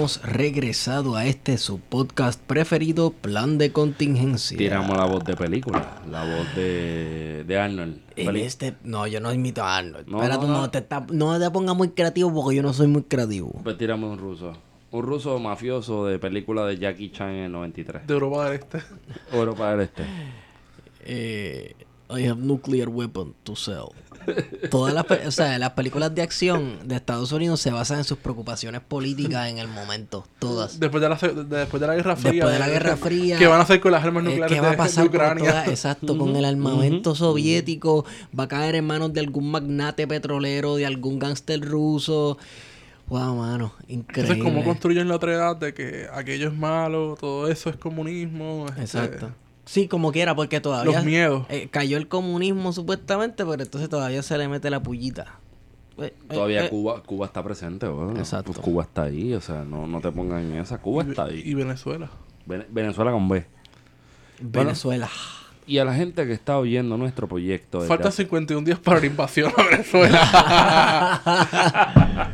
Hemos regresado a este su podcast preferido, Plan de Contingencia. Tiramos la voz de película, la voz de, de Arnold. En este, no, yo no imito a Arnold. No, Espérate, no, no, no. te, está- no te pongas muy creativo porque yo no soy muy creativo. Pues tiramos un ruso. Un ruso mafioso de película de Jackie Chan en el 93. de Europa del Este. Europa del Este. Eh, I have nuclear weapon to sell. Todas las, o sea, las películas de acción de Estados Unidos se basan en sus preocupaciones políticas en el momento. Todas. Después de la, después de la Guerra Fría. Después de la Guerra Fría. ¿Qué van a hacer con las armas Eh, nucleares ¿Qué va a pasar de con Ucrania? toda- exacto, con el armamento soviético? ¿Va a caer en manos de algún magnate petrolero, de algún gángster ruso? Wow, mano, increíble. Entonces, ¿cómo construyen la otra edad de que aquello es malo, todo eso es comunismo? este, Exacto. Sí, como quiera, porque todavía... Los miedos. eh, cayó el comunismo supuestamente, pero entonces todavía se le mete la pullita. Eh, eh, Todavía eh, Cuba Cuba está presente, weón. Exacto. Pues Cuba está ahí, o sea, no, no te pongan en esa. Cuba y, está y ahí. Venezuela. Vene- Venezuela con B. Venezuela. Y a la gente que está oyendo nuestro proyecto. hace- 51 días para la invasión a Venezuela.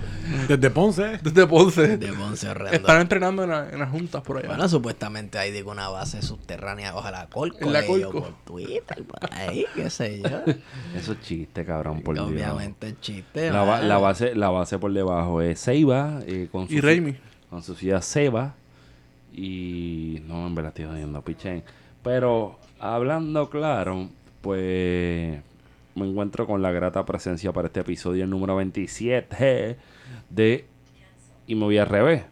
Desde Ponce. Desde Ponce. De Ponce Horrendo. Están entrenando en, la- en las juntas por allá. Bueno, supuestamente hay digo una base subterránea bajo la Colco. En la Colco. Por Twitter, por ahí, qué sé yo. Eso es chiste, cabrón, por Dios. Obviamente el chiste. La, ba- la base, la base por debajo es Ceiba. eh, con su y Raimi. con su ciudad Seba. Y no, en verdad estoy jodiendo, pichén. Pero hablando claro, pues me encuentro con la grata presencia para este episodio número 27 de Y me voy al revés.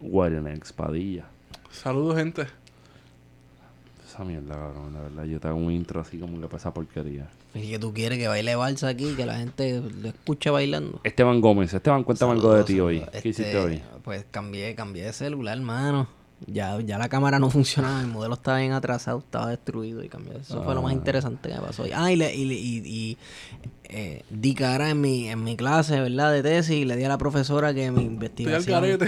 Guarenex Padilla. Saludos, gente. Esa mierda, cabrón, la verdad. Yo te hago un intro así como que para esa porquería. Y que tú quieres que baile balsa aquí, que la gente lo escuche bailando. Esteban Gómez. Esteban, cuéntame algo de ti hoy. ¿Qué este, hiciste hoy? Pues cambié, cambié de celular, hermano. Ya, ya la cámara no funcionaba, el modelo estaba bien atrasado, estaba destruido y cambié. Eso fue lo más Ah. interesante que me pasó hoy. Ah, y, le, y, le- y, y, eh, di cara en mi, en mi clase, ¿verdad? De tesis y le di a la profesora que mi investigación...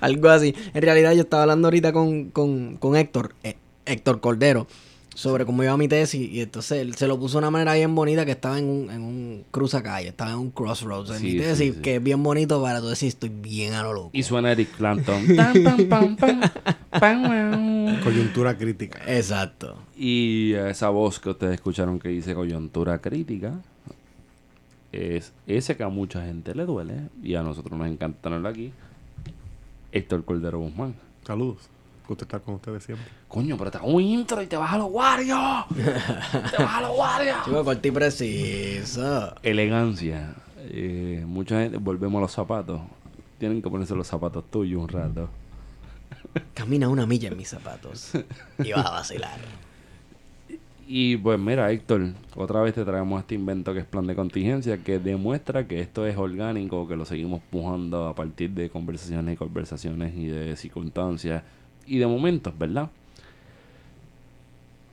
Algo así. En realidad yo estaba hablando ahorita con, con, con Héctor, eh, Héctor Cordero, sobre cómo iba mi tesis y entonces él se lo puso de una manera bien bonita que estaba en un, en un cruzacalle, estaba en un crossroads en Sí, mi tesis, sí. que es bien bonito para tú decir estoy bien a lo loco. Y suena Eric Clapton. Tan, pam, pam, pam, pam, pam. Coyuntura crítica. Exacto. Y esa voz que ustedes escucharon que dice coyuntura crítica es ese que a mucha gente le duele y a nosotros nos encanta tenerlo aquí. Héctor Cordero Guzmán. Saludos. Gusto estar con ustedes siempre. Coño, pero te hago un intro y te vas a los guardios. te vas a los guardios. Chico, corto y preciso. Elegancia. Eh, mucha gente, volvemos a los zapatos. Tienen que ponerse los zapatos tuyos un rato. Camina una milla en mis zapatos y vas a vacilar. Y pues mira, Héctor, otra vez te traemos este invento que es plan de contingencia, que demuestra que esto es orgánico, que lo seguimos pujando a partir de conversaciones y conversaciones y de circunstancias y de momentos, ¿verdad?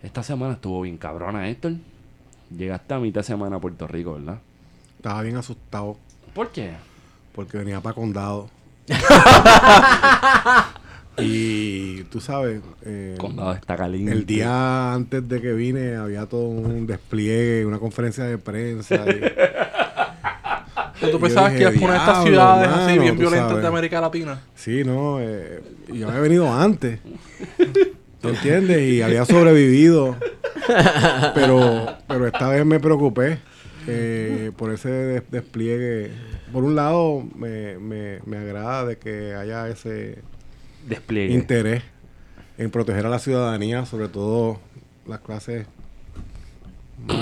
Esta semana estuvo bien cabrona, Héctor. Llegaste a mitad de semana a Puerto Rico, ¿verdad? Estaba bien asustado ¿Por qué? porque venía para condado. y tú sabes, eh, Condado está caliente. el día antes de que vine había todo un despliegue, una conferencia de prensa. y- ¿Tú pensabas dije, que ibas a poner estas "Diablo, ciudades así bien violentas sabes". de América Latina? Sí, no, eh, yo había venido antes. ¿Tú entiendes? Y había sobrevivido. Pero, pero esta vez me preocupé eh, por ese des- despliegue. Por un lado, me, me, me agrada de que haya ese Despliegue. interés en proteger a la ciudadanía, sobre todo las clases más,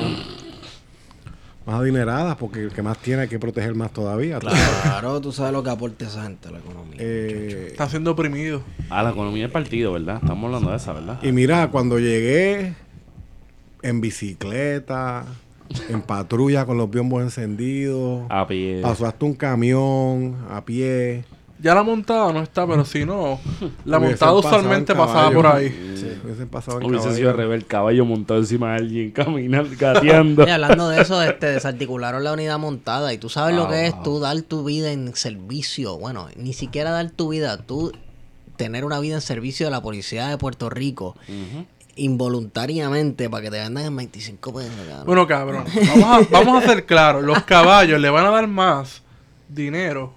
más adineradas, porque el que más tiene hay que proteger más todavía. Claro, tú sabes lo que aporta esa gente a la economía. Eh, Están siendo oprimidos. A la economía del partido, ¿verdad? Estamos hablando de esa, ¿verdad? Y mira, cuando llegué en bicicleta, en patrulla con los biombos encendidos. A pie. Pasó hasta un camión a pie. Ya la montada no está, pero si no, la montada usualmente pasaba por caballo. ahí. Sí, hubiesen pasado en Hubiese caballo. sido al revés, el caballo montado encima de alguien, caminando, gateando. Y hablando de eso, este, desarticularon la unidad montada. Y tú sabes lo que es wow. tú dar tu vida en servicio. Bueno, ni siquiera dar tu vida, tú tener una vida en servicio de la policía de Puerto Rico involuntariamente para que te vendan en 25 pesos. cabrón. Bueno, cabrón, vamos a, vamos a ser claros. Los caballos le van a dar más dinero.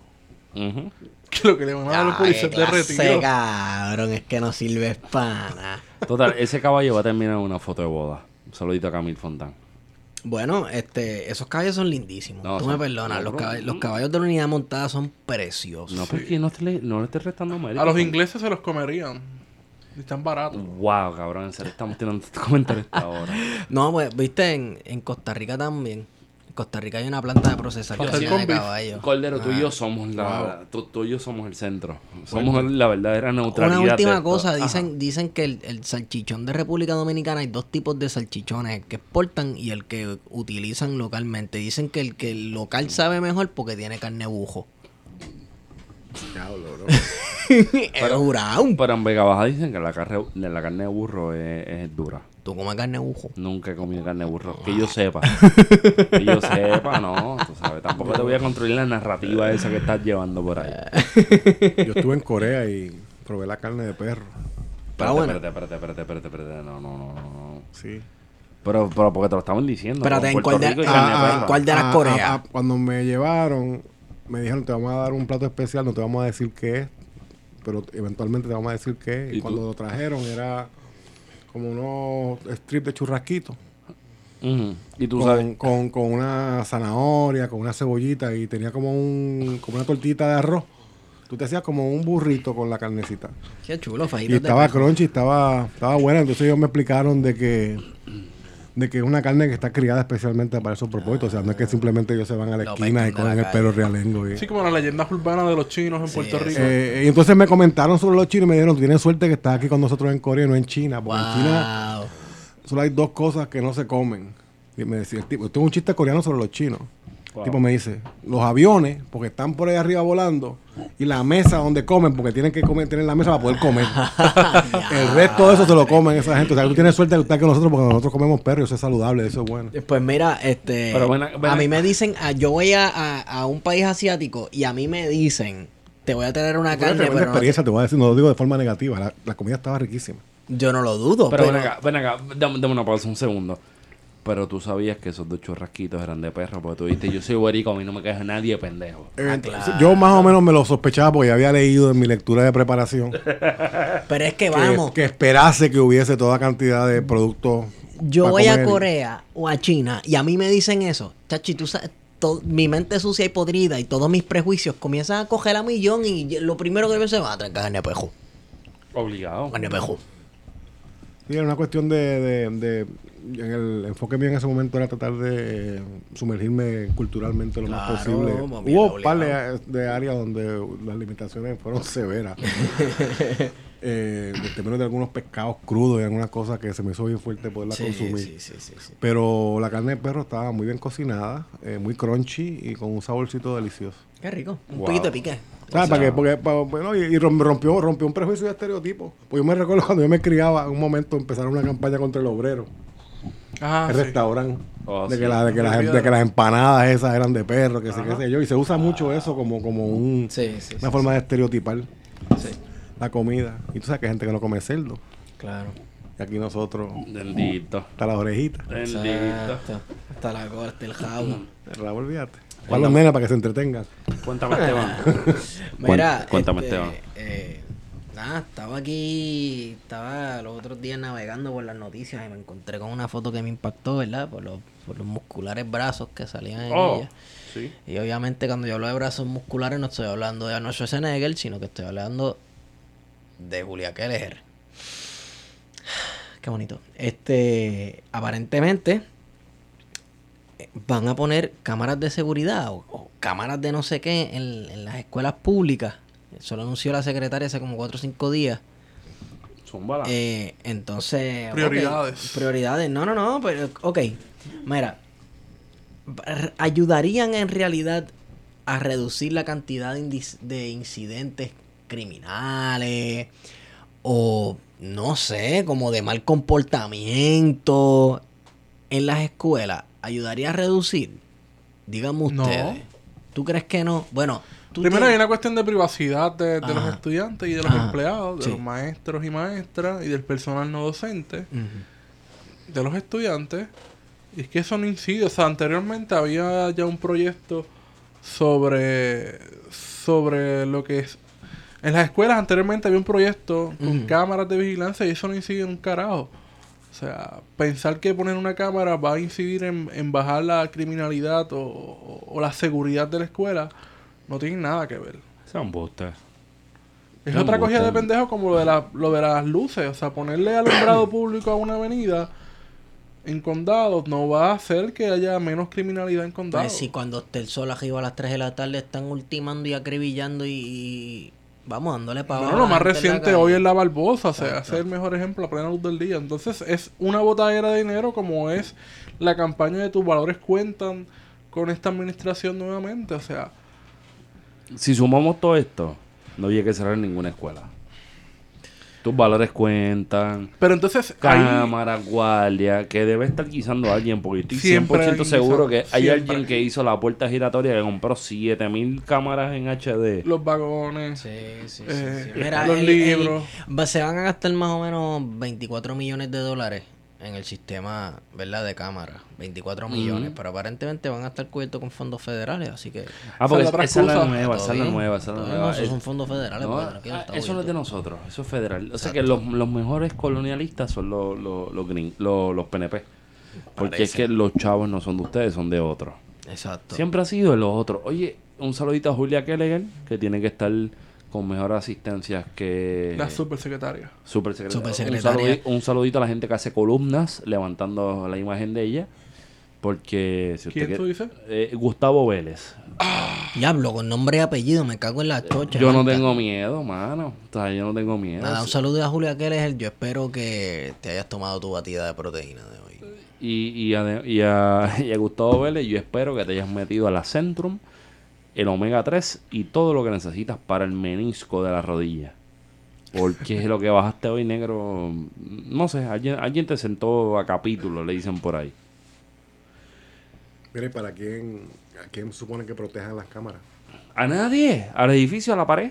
Que lo que le van a dar a los policías de retiro. cabrón, es que no sirve para nada. Total, ese caballo va a terminar en una foto de boda. Un saludito a Camil Fontán. Bueno, este, esos caballos son lindísimos. No, Tú me perdonas, no, los, caballos, los caballos de la unidad montada son preciosos. No, porque no, te le, no le estés restando mérito. A los ingleses se los comerían. Están baratos. Wow, cabrón, en serio estamos tirando estos comentarios hasta ahora. No, pues, viste, en, en Costa Rica también. En Costa Rica hay una planta de procesamiento de caballos. Cordero, tú y yo somos la, tú, tú y yo somos el centro. Somos la verdadera neutralidad. Una última cosa, Ajá. dicen, dicen que el, el salchichón de República Dominicana hay dos tipos de salchichones, el que exportan y el que utilizan localmente. Dicen que el que el local sabe mejor porque tiene carne bujo. Diablo, bro. Pero jurado. Pero en Vega Baja dicen que la carne, la carne de burro es, es dura. Tú comes carne bujo. Nunca he comido carne de burro. Que yo sepa. que yo sepa, no. Tú sabes, tampoco te voy a construir la narrativa esa que estás llevando por ahí. Yo estuve en Corea y probé la carne de perro. Espérate, bueno. espérate, espérate, espérate, espérate, espérate. No, no, no, no. Sí. Pero, pero porque te lo estaban diciendo. Espérate, ¿en cuál de- ah, de ah, cuál de las Ah, Coreas? ah, ah, cuando me llevaron, me dijeron, te vamos a dar un plato especial, no te vamos a decir qué es, pero eventualmente te vamos a decir qué es. ¿Y Y, tú? cuando lo trajeron era como unos strips de churrasquito. Y tú sabes. Con, con, una zanahoria, con una cebollita y tenía como un como una tortita de arroz. Tú te hacías como un burrito con la carnecita. Qué chulo, Y fajitas de estaba crunchy, estaba, estaba buena. Entonces ellos me explicaron de que de que es una carne que está criada especialmente para esos propósitos. O sea, no es que simplemente ellos se van a la esquina y pescan de cogen el perro realengo. Y, Así como las leyendas urbanas de los chinos en Puerto. Rico. Eh, y entonces me comentaron sobre los chinos y me dijeron, tú tienes suerte que estás aquí con nosotros en Corea y no en China. Porque en China solo hay dos cosas que no se comen. Y me decía el tipo, esto es un chiste coreano sobre los chinos. Wow. El tipo me dice, los aviones, porque están por ahí arriba volando, y la mesa donde comen, porque tienen que comer, tener la mesa para poder comer. el resto de eso se lo comen esa gente. O sea, tú tienes suerte de estar con nosotros porque nosotros comemos perro y eso es saludable, eso es bueno. Pues mira, este. Pero a- a a- mí me dicen, ah, yo voy a, a, a un país asiático y a mí me dicen, te voy a tener una carne, pero no te- experiencia, te voy a decir, no lo digo de forma negativa. La, la comida estaba riquísima. yo no lo dudo. Pero, Pero, ven acá, ven acá, dame, dame una pausa un segundo. Pero tú sabías que esos dos churrasquitos eran de perro, porque tú dijiste, yo soy borico, a mí no me queja nadie, pendejo. Eh, Ah, claro. Yo más o menos me lo sospechaba porque ya había leído en mi lectura de preparación pero es que vamos, que esperase que hubiese toda cantidad de productos. yo voy a. Corea o a China y a mí me dicen eso. Chachi, tú sabes, to- mi mente sucia y podrida y todos mis prejuicios comienzan a coger a millón y lo primero que se va a traer carne de pejo. Obligado. Carne de pejo. Sí, era una cuestión de, de, de- en el enfoque mío en ese momento era tratar de eh, sumergirme culturalmente lo más posible. Hubo un par de, áreas donde las limitaciones fueron severas. eh, en términos de algunos pescados crudos y algunas cosas que se me hizo bien fuerte poderla Sí, consumir. sí, sí, sí, sí. Pero la carne de perro estaba muy bien cocinada, eh, muy crunchy y con un saborcito delicioso. Qué rico. Un Wow. poquito de pique. ¿Sabes? Para que, porque, bueno, y, y rom- rompió, rompió un prejuicio y estereotipo. Pues yo me recuerdo cuando yo me criaba, en un momento empezaron una campaña contra el obrero, Ah, el sí. restaurante. Oh, de, sí. que la- de, que las, de que las empanadas esas eran de perro, que sé qué sé yo. Y se usa mucho eso como, como un, Sí, sí, una sí, forma de estereotipar sí. la comida. Y tú sabes que hay gente que no come cerdo. Claro. Y aquí nosotros, Bendito. hasta las orejitas. Bendito. Exacto. Hasta la corte, el jabo. El rabo, olvídate. Los nenes para que se entretengan. Cuéntame, Esteban. Mira, Cuéntame, este, Esteban. eh, nada, estaba aquí, estaba los otros días navegando por las noticias y me encontré con una foto que me impactó, ¿verdad? Por los, por los musculares brazos que salían en Oh, ella. sí. Y obviamente cuando yo hablo de brazos musculares no estoy hablando de Arnold Schwarzenegger, sino que estoy hablando de Julia Keller. Qué bonito. Este, aparentemente van a poner cámaras de seguridad o, o cámaras de no sé qué en, en las escuelas públicas. Eso lo anunció la secretaria hace como 4 o 5 días. Zúmbala. Eh, entonces. Prioridades. prioridades. No, no, no. Pero, ok. Mira. ayudarían en realidad a reducir la cantidad de incidentes criminales o no sé, como de mal comportamiento en las escuelas? ¿Ayudaría a reducir? Díganme No. ustedes. ¿Tú crees que no? Bueno, Primero hay una cuestión de privacidad de, de los estudiantes y de los Ajá. empleados, de Sí. los maestros y maestras y del personal no docente, de los estudiantes. Y es que eso no incide. O sea, anteriormente había ya un proyecto sobre, sobre lo que es... En las escuelas anteriormente había un proyecto con cámaras de vigilancia y eso no incide en un carajo. O sea, pensar que poner una cámara va a incidir en, en bajar la criminalidad o, o- o la seguridad de la escuela no tiene nada que ver. Un buste. Es otra cogida de pendejo como lo de, la, lo de las luces. O sea, ponerle alumbrado público a una avenida en condados no va a hacer que haya menos criminalidad en condados. Pues si cuando esté el sol arriba a las 3 de la tarde están ultimando y acribillando y, y- vamos dándole para Bueno, lo más reciente hoy es la Barbosa, o sea, ese es el mejor ejemplo a plena luz del día. Entonces es una botadera de dinero como es la campaña de tus valores cuentan con esta administración nuevamente. O sea, Si sumamos todo esto, no había que cerrar ninguna escuela. Tus valores cuentan. pero entonces Cámara, guardia, que debe estar guisando a alguien, porque estoy Siempre 100% alguien seguro que hay siempre. alguien que hizo la puerta giratoria que compró 7000 cámaras en HD. los vagones, Sí, sí, sí. Eh, sí. Mira, los el- libros. se van a gastar más o menos 24 millones de dólares en el sistema, ¿verdad? De cámara. 24 millones. Pero aparentemente van a estar cubiertos con fondos federales, así que... Ah, porque Esa es la nueva, esa es la nueva, esa es la nueva. esos son fondos federales. no, pues, ah, eso no es de nosotros, eso es federal. O sea que los, los mejores colonialistas son los, los, los, gring- los, los PNP. Porque es que los chavos no son de ustedes, son de otros. Exacto. Siempre ha sido de los otros. Oye, un saludito a Julia Kelleger, que tiene que estar con mejor asistencia que... la supersecretaria. Super secretaria. Supersecretaria. Un, saludi- un saludito a la gente que hace columnas levantando la imagen de ella. Porque si usted ¿Quién quiere- tú dices? Eh, Gustavo Vélez. Diablo, con nombre y apellido, me cago en la chocha. Yo no tengo miedo, mano. O sea, yo no tengo miedo. Nada, un saludo a Julia Keller. Yo espero que te hayas tomado tu batida de proteína de hoy. Y, y, a, y, a, y a Gustavo Vélez, yo espero que te hayas metido a la Centrum, el Omega 3 y todo lo que necesitas para el menisco de la rodilla. Porque es lo que bajaste hoy, negro. No sé, alguien, alguien te sentó a capítulo, le dicen por ahí. Mire, ¿para quién, a quién supone que protejan las cámaras? A nadie, al edificio, a la pared.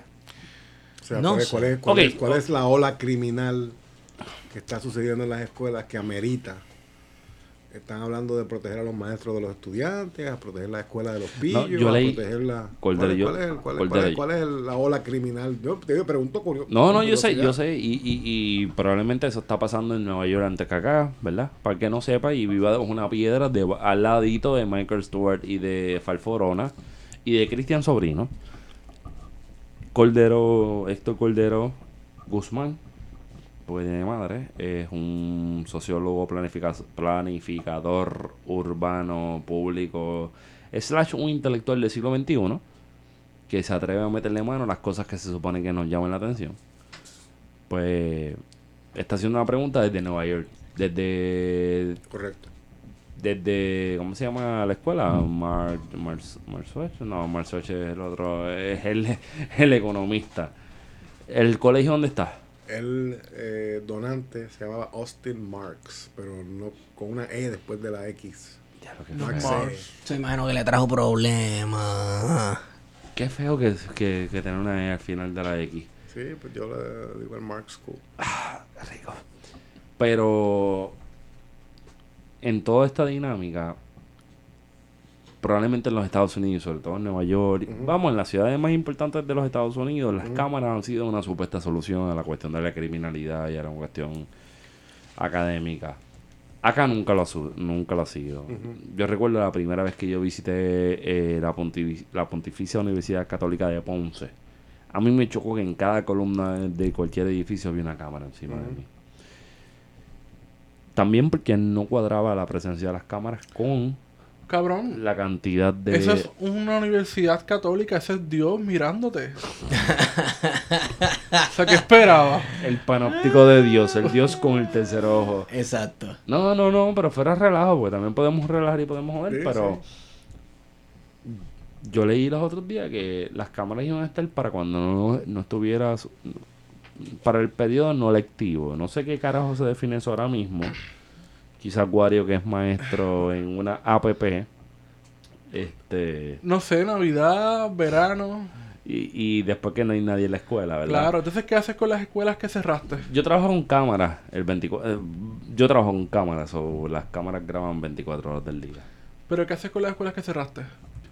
O sea, No ¿cuál, es, cuál es- cuál Ok. es- cuál es la ola criminal que está sucediendo en las escuelas que amerita? Están hablando de proteger a los maestros de los estudiantes, a proteger la escuela de los pillos, yo a leí- proteger la... ¿Cuál, yo- cuál es, cuál es- Cordero, cuál es- yo- cuál es la ola criminal? Yo te pregunto curioso. No, no, yo sé, yo sé. Y, y, y probablemente eso está pasando en Nueva York antes que acá, ¿verdad? Para que no sepa y viva una piedra de, al ladito de Michael Stewart y de Falforona y de Cristian Sobrino. Cordero, Héctor Cordero Guzmán, tiene madre, es un sociólogo planifica- planificador urbano, público, slash un intelectual del siglo XXI que se atreve a meterle mano a las cosas que se supone que nos llaman la atención. Pues está haciendo una pregunta desde Nueva York, desde Correcto. desde ¿cómo se llama la escuela? Mar, Mars, Marsuech? No, Marsuech es el otro, es el, el economista. ¿El colegio dónde está? El eh, donante se llamaba Austin Marks, pero no con una E después de la X. Ya lo que Marks feo. Mars. Yo imagino que le trajo problemas. Qué feo que, que, que tener una E al final de la X. Sí, pues yo le digo el Mark School. Qué rico. Pero en toda esta dinámica, probablemente en los Estados Unidos, sobre todo en Nueva York, vamos, en las ciudades más importantes de los Estados Unidos, las cámaras han sido una supuesta solución a la cuestión de la criminalidad y a la cuestión académica. Acá nunca lo, nunca lo ha sido. Yo recuerdo la primera vez que yo visité eh, la, la Pontificia Universidad Católica de Ponce. A mí me chocó que en cada columna de cualquier edificio había una cámara encima de mí. También porque no cuadraba la presencia de las cámaras con Cabrón. la cantidad de... Eso es una universidad católica, ese es Dios mirándote. o sea, ¿qué esperaba? El panóptico de Dios, el Dios con el tercer ojo. Exacto. No, no, no, pero fuera relajo, porque también podemos relajar y podemos joder, Sí, pero yo leí los otros días que las cámaras iban a estar para cuando no, no estuviera su- para el periodo no lectivo. No sé qué carajo se define eso ahora mismo. Quizás Wario, que es maestro en una APP, este No sé, Navidad, verano. y, y después que no hay nadie en la escuela, ¿verdad? Claro, entonces, ¿qué haces con las escuelas que cerraste? Yo trabajo con cámaras, el 24, eh, yo trabajo con cámaras, o las cámaras graban 24 horas del día. Pero, ¿qué haces con las escuelas que cerraste?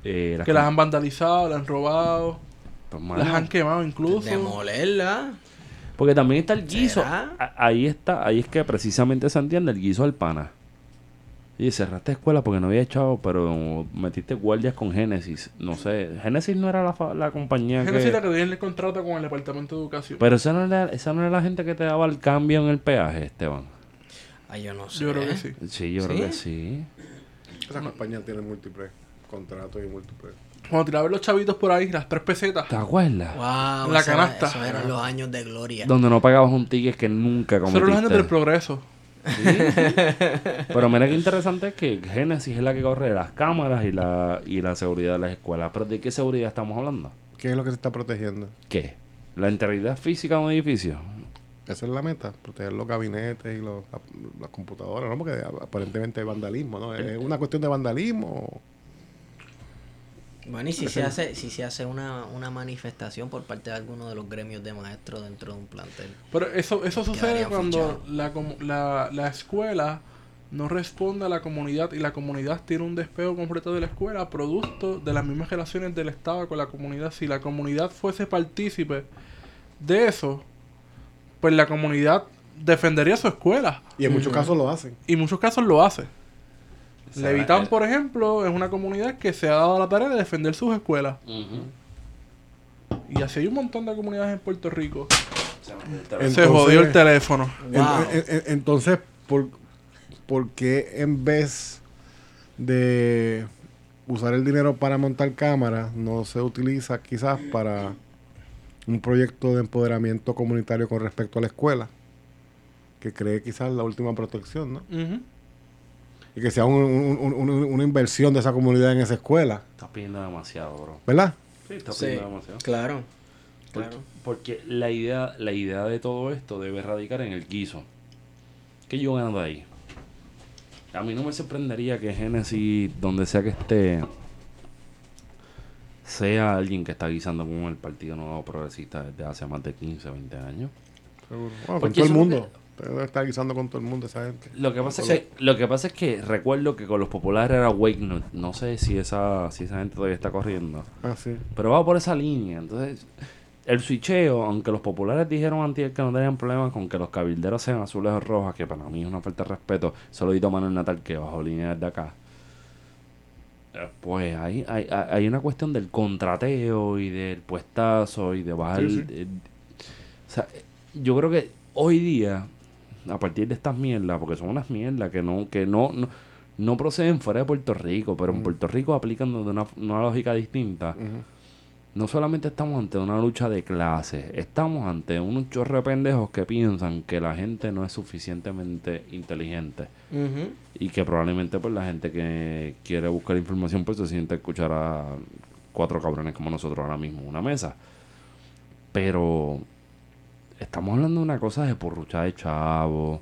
Eh, las Que las han vandalizado, las han robado, pues, mano, las han quemado incluso. Demolerla. Porque también está el guiso. Ahí está, ahí es que precisamente se entiende el guiso del pana. Y cerraste escuela porque no había echado, pero metiste guardias con Génesis. No sé, Génesis no era la, fa- la compañía Génesis que... la que tiene el contrato con el Departamento de Educación. Pero esa no, era, esa no era la gente que te daba el cambio en el peaje, Esteban. Ay, yo no sé. Yo creo que sí. Sí, yo ¿Sí? creo que sí. Esa compañía tiene múltiples contratos y múltiples. Cuando tiraban los chavitos por ahí, las tres pesetas. ¿Te acuerdas? Wow, La canasta. Esos eran los años de gloria. Donde no pagabas un ticket que nunca cometiste. eran los años del progreso. Pero mira qué interesante es que Genesis es la que corre las cámaras y la, y la seguridad de las escuelas. ¿Pero de qué seguridad estamos hablando? ¿Qué es lo que se está protegiendo? ¿Qué? ¿La integridad física de un edificio? Esa es la meta, proteger los gabinetes y los, la- las computadoras, ¿no? Porque aparentemente hay vandalismo, ¿no? Es una cuestión de vandalismo. Bueno, y si se hace, si se hace una, una manifestación por parte de alguno de los gremios de maestros dentro de un plantel. Pero eso, eso sucede cuando la, la, la escuela no responde a la comunidad y la comunidad tiene un despego completo de la escuela producto de las mismas relaciones del Estado con la comunidad. Si la comunidad fuese partícipe de eso, pues la comunidad defendería su escuela. Y en muchos casos lo hacen. Y en muchos casos lo hace. Sea, Levitán, por ejemplo, es una comunidad que se ha dado la tarea de defender sus escuelas. Y así hay un montón de comunidades en Puerto Rico. se Entonces- jodió el teléfono. En- Wow. en- en- entonces, ¿por, por qué en vez de usar el dinero para montar cámaras, no se utiliza quizás para un proyecto de empoderamiento comunitario con respecto a la escuela? Que cree quizás la última protección, ¿no? Y que sea un- un- un- un- una inversión de esa comunidad en esa escuela, Estás pidiendo demasiado, bro. ¿verdad? Sí, estás Sí, pidiendo demasiado. claro. Porque, Claro. porque la idea la idea de todo esto debe radicar en el guiso. ¿Qué yo gano de ahí? A mí no me sorprendería que Genesis, donde sea que esté, sea alguien que está guisando con el Partido Nuevo Progresista desde hace más de 15, 20 años. Seguro. Bueno, con Porque todo el mundo. Debe estar guisando con todo el mundo esa gente. Lo que pasa, es que, lo que pasa es que recuerdo que con los populares era Wake no, no sé si esa, si esa gente todavía está corriendo. Ah, sí. Pero va por esa línea. Entonces, el switcheo, aunque los populares dijeron antes que no tenían problemas con que los cabilderos sean azules o rojas, que para mí es una falta de respeto, solo dito Manuel Natal que bajo línea desde acá. eh, Pues hay, hay, hay una cuestión del contrateo y del puestazo y de bajar. Sí, sí. eh, o sea, yo creo que hoy día, a partir de estas mierdas, porque son unas mierdas que no, que no, no, no proceden fuera de Puerto Rico, pero en Puerto Rico aplican de una, una lógica distinta. No solamente estamos ante una lucha de clases, estamos ante un chorro de pendejos que piensan que la gente no es suficientemente inteligente y que probablemente pues la gente que quiere buscar información pues se siente a escuchar a cuatro cabrones como nosotros ahora mismo en una mesa. Pero estamos hablando de una cosa de porrucha de chavo,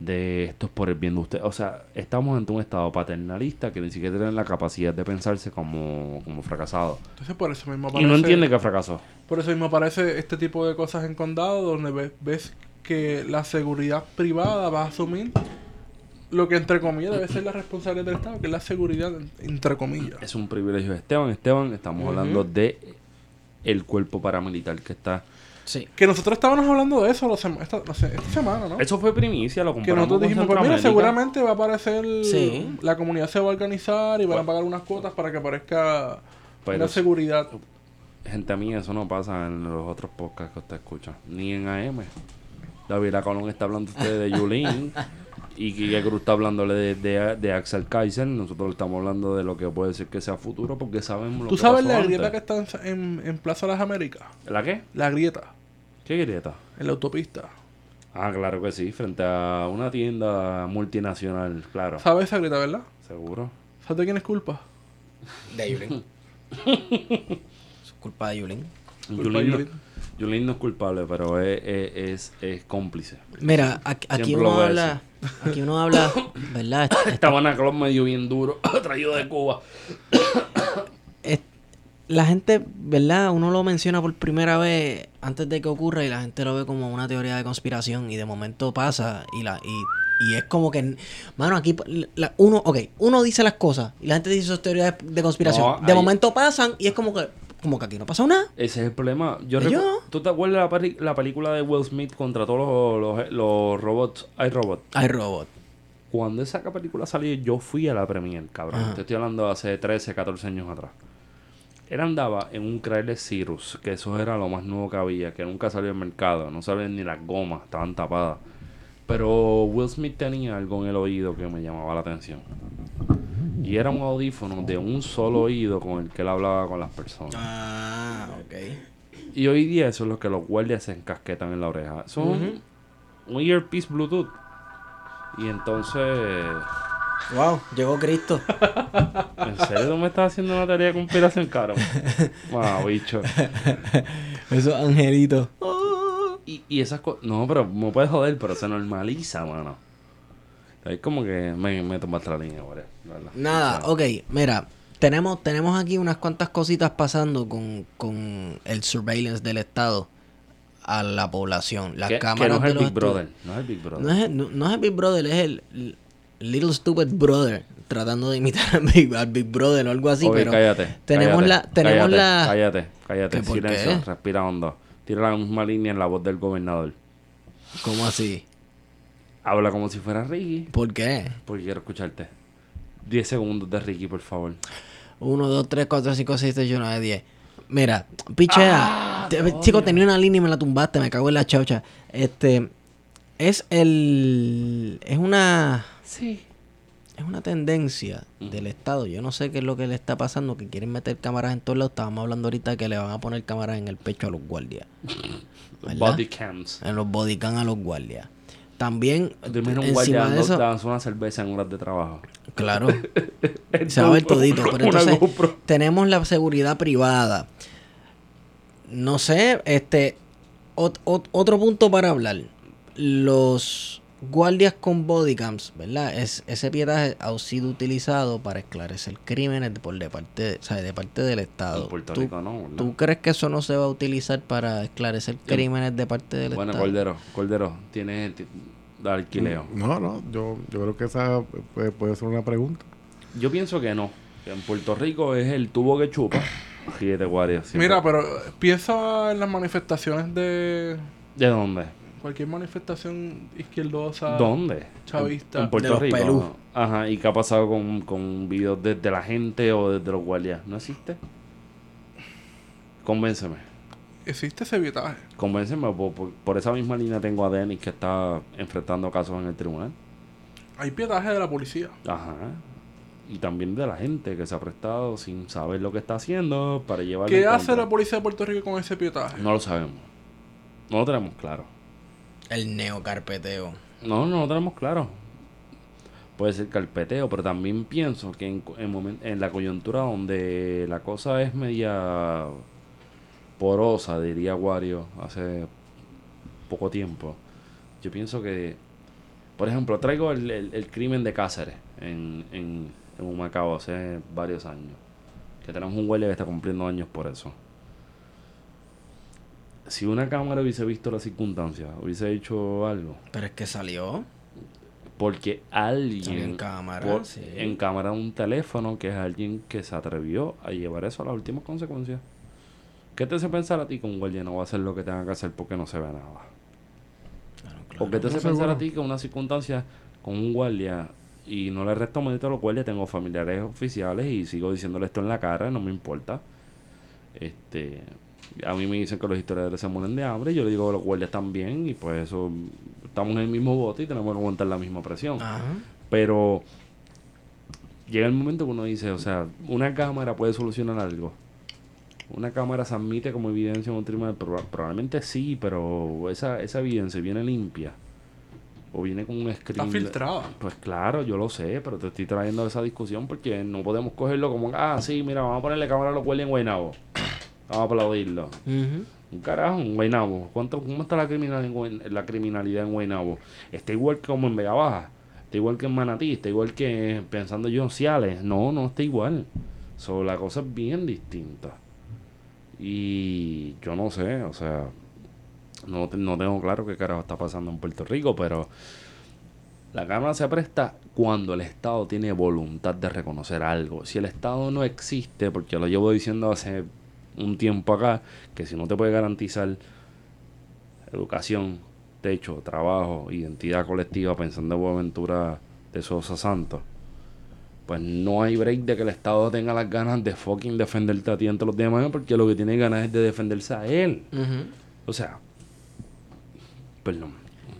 de esto es por el bien de usted. O sea, estamos ante un estado paternalista que ni siquiera tiene la capacidad de pensarse como, como fracasado. Entonces por eso mismo Y aparece, no entiende que fracasó. por eso mismo aparece este tipo de cosas en condado donde ves, ves que la seguridad privada va a asumir lo que entre comillas debe ser la responsabilidad del Estado, que es la seguridad entre comillas. Es un privilegio de Esteban. Esteban, estamos hablando de el cuerpo paramilitar que está. Sí. Que nosotros estábamos hablando de eso sema- esta, esta semana, ¿no? Eso fue primicia, lo Que comparamos nosotros con dijimos, pues mira, seguramente va a aparecer, Sí. la comunidad se va a organizar y van a pagar unas cuotas para que aparezca Pero una seguridad. Gente mía, eso no pasa en los otros podcasts que usted escucha. Ni en AM. David Colón está hablando usted de Yulín. Y Kike Cruz está hablándole de, de, de Axel Kaiser. Nosotros estamos hablando de lo que puede ser que sea futuro porque sabemos lo ¿Tú que sabes pasó la grieta que está en, en, en Plaza Las Américas? ¿La qué? La grieta, ¿Qué grieta? en la autopista. Ah, claro que sí, frente a una tienda multinacional, claro. ¿Sabes esa grieta, verdad? Seguro. ¿Sabes de quién es culpa? De Yulín. es culpa de Yulín. Culpa de Yulín. Yulín no es culpable, pero es, es, es, es cómplice. Mira, aquí, uno habla, aquí uno habla, ¿verdad? Est- Esta Club me dio bien duro, traído de Cuba. la gente, ¿verdad? Uno lo menciona por primera vez antes de que ocurra y la gente lo ve como una teoría de conspiración y de momento pasa y la y, y es como que, mano, aquí la- uno, ok, uno dice las cosas y la gente dice sus teorías de, de conspiración. No, de momento pasan y es como que, como que aquí no pasó nada. Ese es el problema. Yo ¿Y yo? ¿Tú te acuerdas la, la película de Will Smith contra todos los, los, los robots? Hay robots. Hay robot. Cuando esa película salió, yo fui a la premier, cabrón. Ajá. Te estoy hablando de hace 13, 14 años atrás. Él andaba en un Chrysler Cirrus, que eso era lo más nuevo que había, que nunca salió al mercado. No sabían ni las gomas, estaban tapadas. Pero Will Smith tenía algo en el oído que me llamaba la atención. Y era un audífono de un solo oído con el que él hablaba con las personas. Ah, ok. Y hoy día eso es lo que los guardias se encasquetan en la oreja. Son un earpiece Bluetooth. Y entonces... Wow, llegó Cristo. ¿En serio tú me estás haciendo una teoría de conspiración, caro? Wow, bicho. Esos angelitos. Y, y esas cosas... No, pero me puedes joder, pero se normaliza, mano. Es como que me, me tomaste la línea, güey. ¿Verdad? Nada, ok, mira, tenemos, tenemos aquí unas cuantas cositas pasando con, con el surveillance del Estado a la población. Las que, que cámaras no es de el los Brother. No es el Big Brother. No es, no, no es el Big Brother, es el Little Stupid Brother, tratando de imitar al Big, al Big Brother o algo así, pero cállate. tenemos cállate, la, tenemos cállate, la, Cállate, cállate. ¿Que por Silencio, qué? respira hondo. Tira la misma línea en la voz del gobernador. ¿cómo así? Habla como si fuera Ricky. ¿Por qué? Porque quiero escucharte. 10 segundos de Ricky, por favor. 1, 2, 3, 4, 5, 6, 7, 8, 9, 10. Mira, pichea. Te- chico, tenía una línea y me la tumbaste, me cago en la chocha. Este. Es el. Es una. Sí. Es una tendencia del Estado. Yo no sé qué es lo que le está pasando, que quieren meter cámaras en todos lados. Estábamos hablando ahorita que le van a poner cámaras en el pecho a los guardias. ¿Verdad? Body cams. En los bodycam a los guardias. También, un encima de eso, dándose una cerveza en horas de trabajo. claro, se va a ver todito. Pero entonces, tenemos la seguridad privada. No sé, este, ot- ot- otro punto para hablar. Los guardias con bodycams, ¿verdad? Es, ese pietaje ha sido utilizado para esclarecer crímenes de, por de parte, o sea, de parte del Estado. En Puerto ¿Tú, Rico no, ¿verdad? tú crees que eso no se va a utilizar para esclarecer crímenes de parte del Bueno, Estado? Cordero, Cordero, tienes ti- de alquileo. No, no, yo, yo creo que esa puede, puede ser una pregunta. Yo pienso que no. En Puerto Rico es el tubo que chupa. Ríete, guardia. siempre. Mira, pero piensa en las manifestaciones de ¿De dónde? Cualquier manifestación izquierdosa, ¿Dónde? chavista. En, en Puerto De los Rico. pelú. ¿no? Ajá, ¿y qué ha pasado con, con videos desde la gente o desde los guardias? ¿No existe? Convénceme. Existe ese vietaje. Convénceme, por, por- por esa misma línea tengo a Denis que está enfrentando casos en el tribunal. Hay pietaje de la policía. Ajá. Y también de la gente que se ha prestado sin saber lo que está haciendo para llevarlo ¿Qué hace contra. la policía de Puerto Rico con ese pietaje? No lo sabemos. No lo tenemos claro. El neocarpeteo. No, no lo tenemos claro. Puede ser carpeteo, pero también pienso que en, en, en la coyuntura donde la cosa es media porosa, diría Wario hace poco tiempo, yo pienso que, por ejemplo, traigo el, el- crimen de Cáceres en, en, en Humacao hace varios años, que tenemos un guardia que está cumpliendo años por eso. Si una cámara hubiese visto las circunstancias, hubiese hecho algo, Pero es que salió. porque Salió alguien en cámara. por- sí. en cámara de un teléfono que es alguien que se atrevió a llevar eso a las últimas consecuencias. ¿Qué te hace pensar a ti que un guardia no va a hacer lo que tenga que hacer porque no se ve nada? Claro, claro. ¿O qué te hace No, pensar seguro. a ti que una circunstancia con un guardia y no le resto mérito a los guardias? Tengo familiares oficiales y sigo diciéndole esto en la cara, no me importa. Este, a mí me dicen que los historiadores se mueren de hambre, yo le digo que los guardias también y pues eso estamos en el mismo bote y tenemos que aguantar la misma presión. Ajá. Pero llega el momento que uno dice, o sea, una cámara puede solucionar algo. Una cámara se admite como evidencia en un tribunal, Proba- probablemente sí, pero esa, esa evidencia viene limpia. O viene con un Está screen. filtrada. Pues claro, yo lo sé, pero te estoy trayendo esa discusión porque no podemos cogerlo como, ah, sí, mira, vamos a ponerle cámara a los en Guaynabo. Vamos a aplaudirlo. Un carajo, en Guaynabo. ¿Cuánto, ¿Cómo está la, criminal en la criminalidad en Guaynabo? Está igual que como en Vega Baja. Está igual que en Manatí. Está igual que pensando yo en Ciales. No, no está igual. So, la cosa es bien distinta. Y yo no sé, o sea, no, no tengo claro qué carajo está pasando en Puerto Rico, pero la Cámara se presta cuando el Estado tiene voluntad de reconocer algo. Si el Estado no existe, porque lo llevo diciendo hace un tiempo acá, que si no te puede garantizar educación, techo, trabajo, identidad colectiva, pensando en Buenaventura de Sosa Santos, pues no hay break de que el Estado tenga las ganas de fucking defenderte a ti ante los demás, porque lo que tiene ganas es de defenderse a él. O sea, perdón.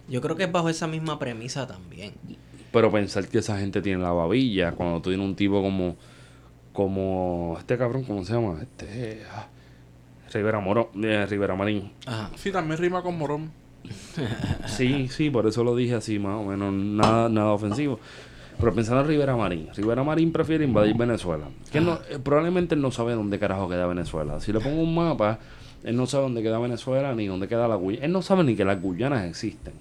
Yo creo que es bajo esa misma premisa también. Pero pensar que esa gente tiene la babilla, cuando tú tienes un tipo como, como este cabrón, ¿cómo se llama? Este, ah, Rivera Moro, eh, Rivera Marín. Ajá. Sí, también rima con morón. Sí, sí, por eso lo dije así, más o menos, nada, nada ofensivo. Pero pensando en Rivera Marín, Rivera Marín prefiere invadir Venezuela. Que no, eh, probablemente él no sabe dónde carajo queda Venezuela. Si le pongo un mapa, él no sabe dónde queda Venezuela ni dónde queda la Guyana. Él no sabe ni que las Guyanas existen.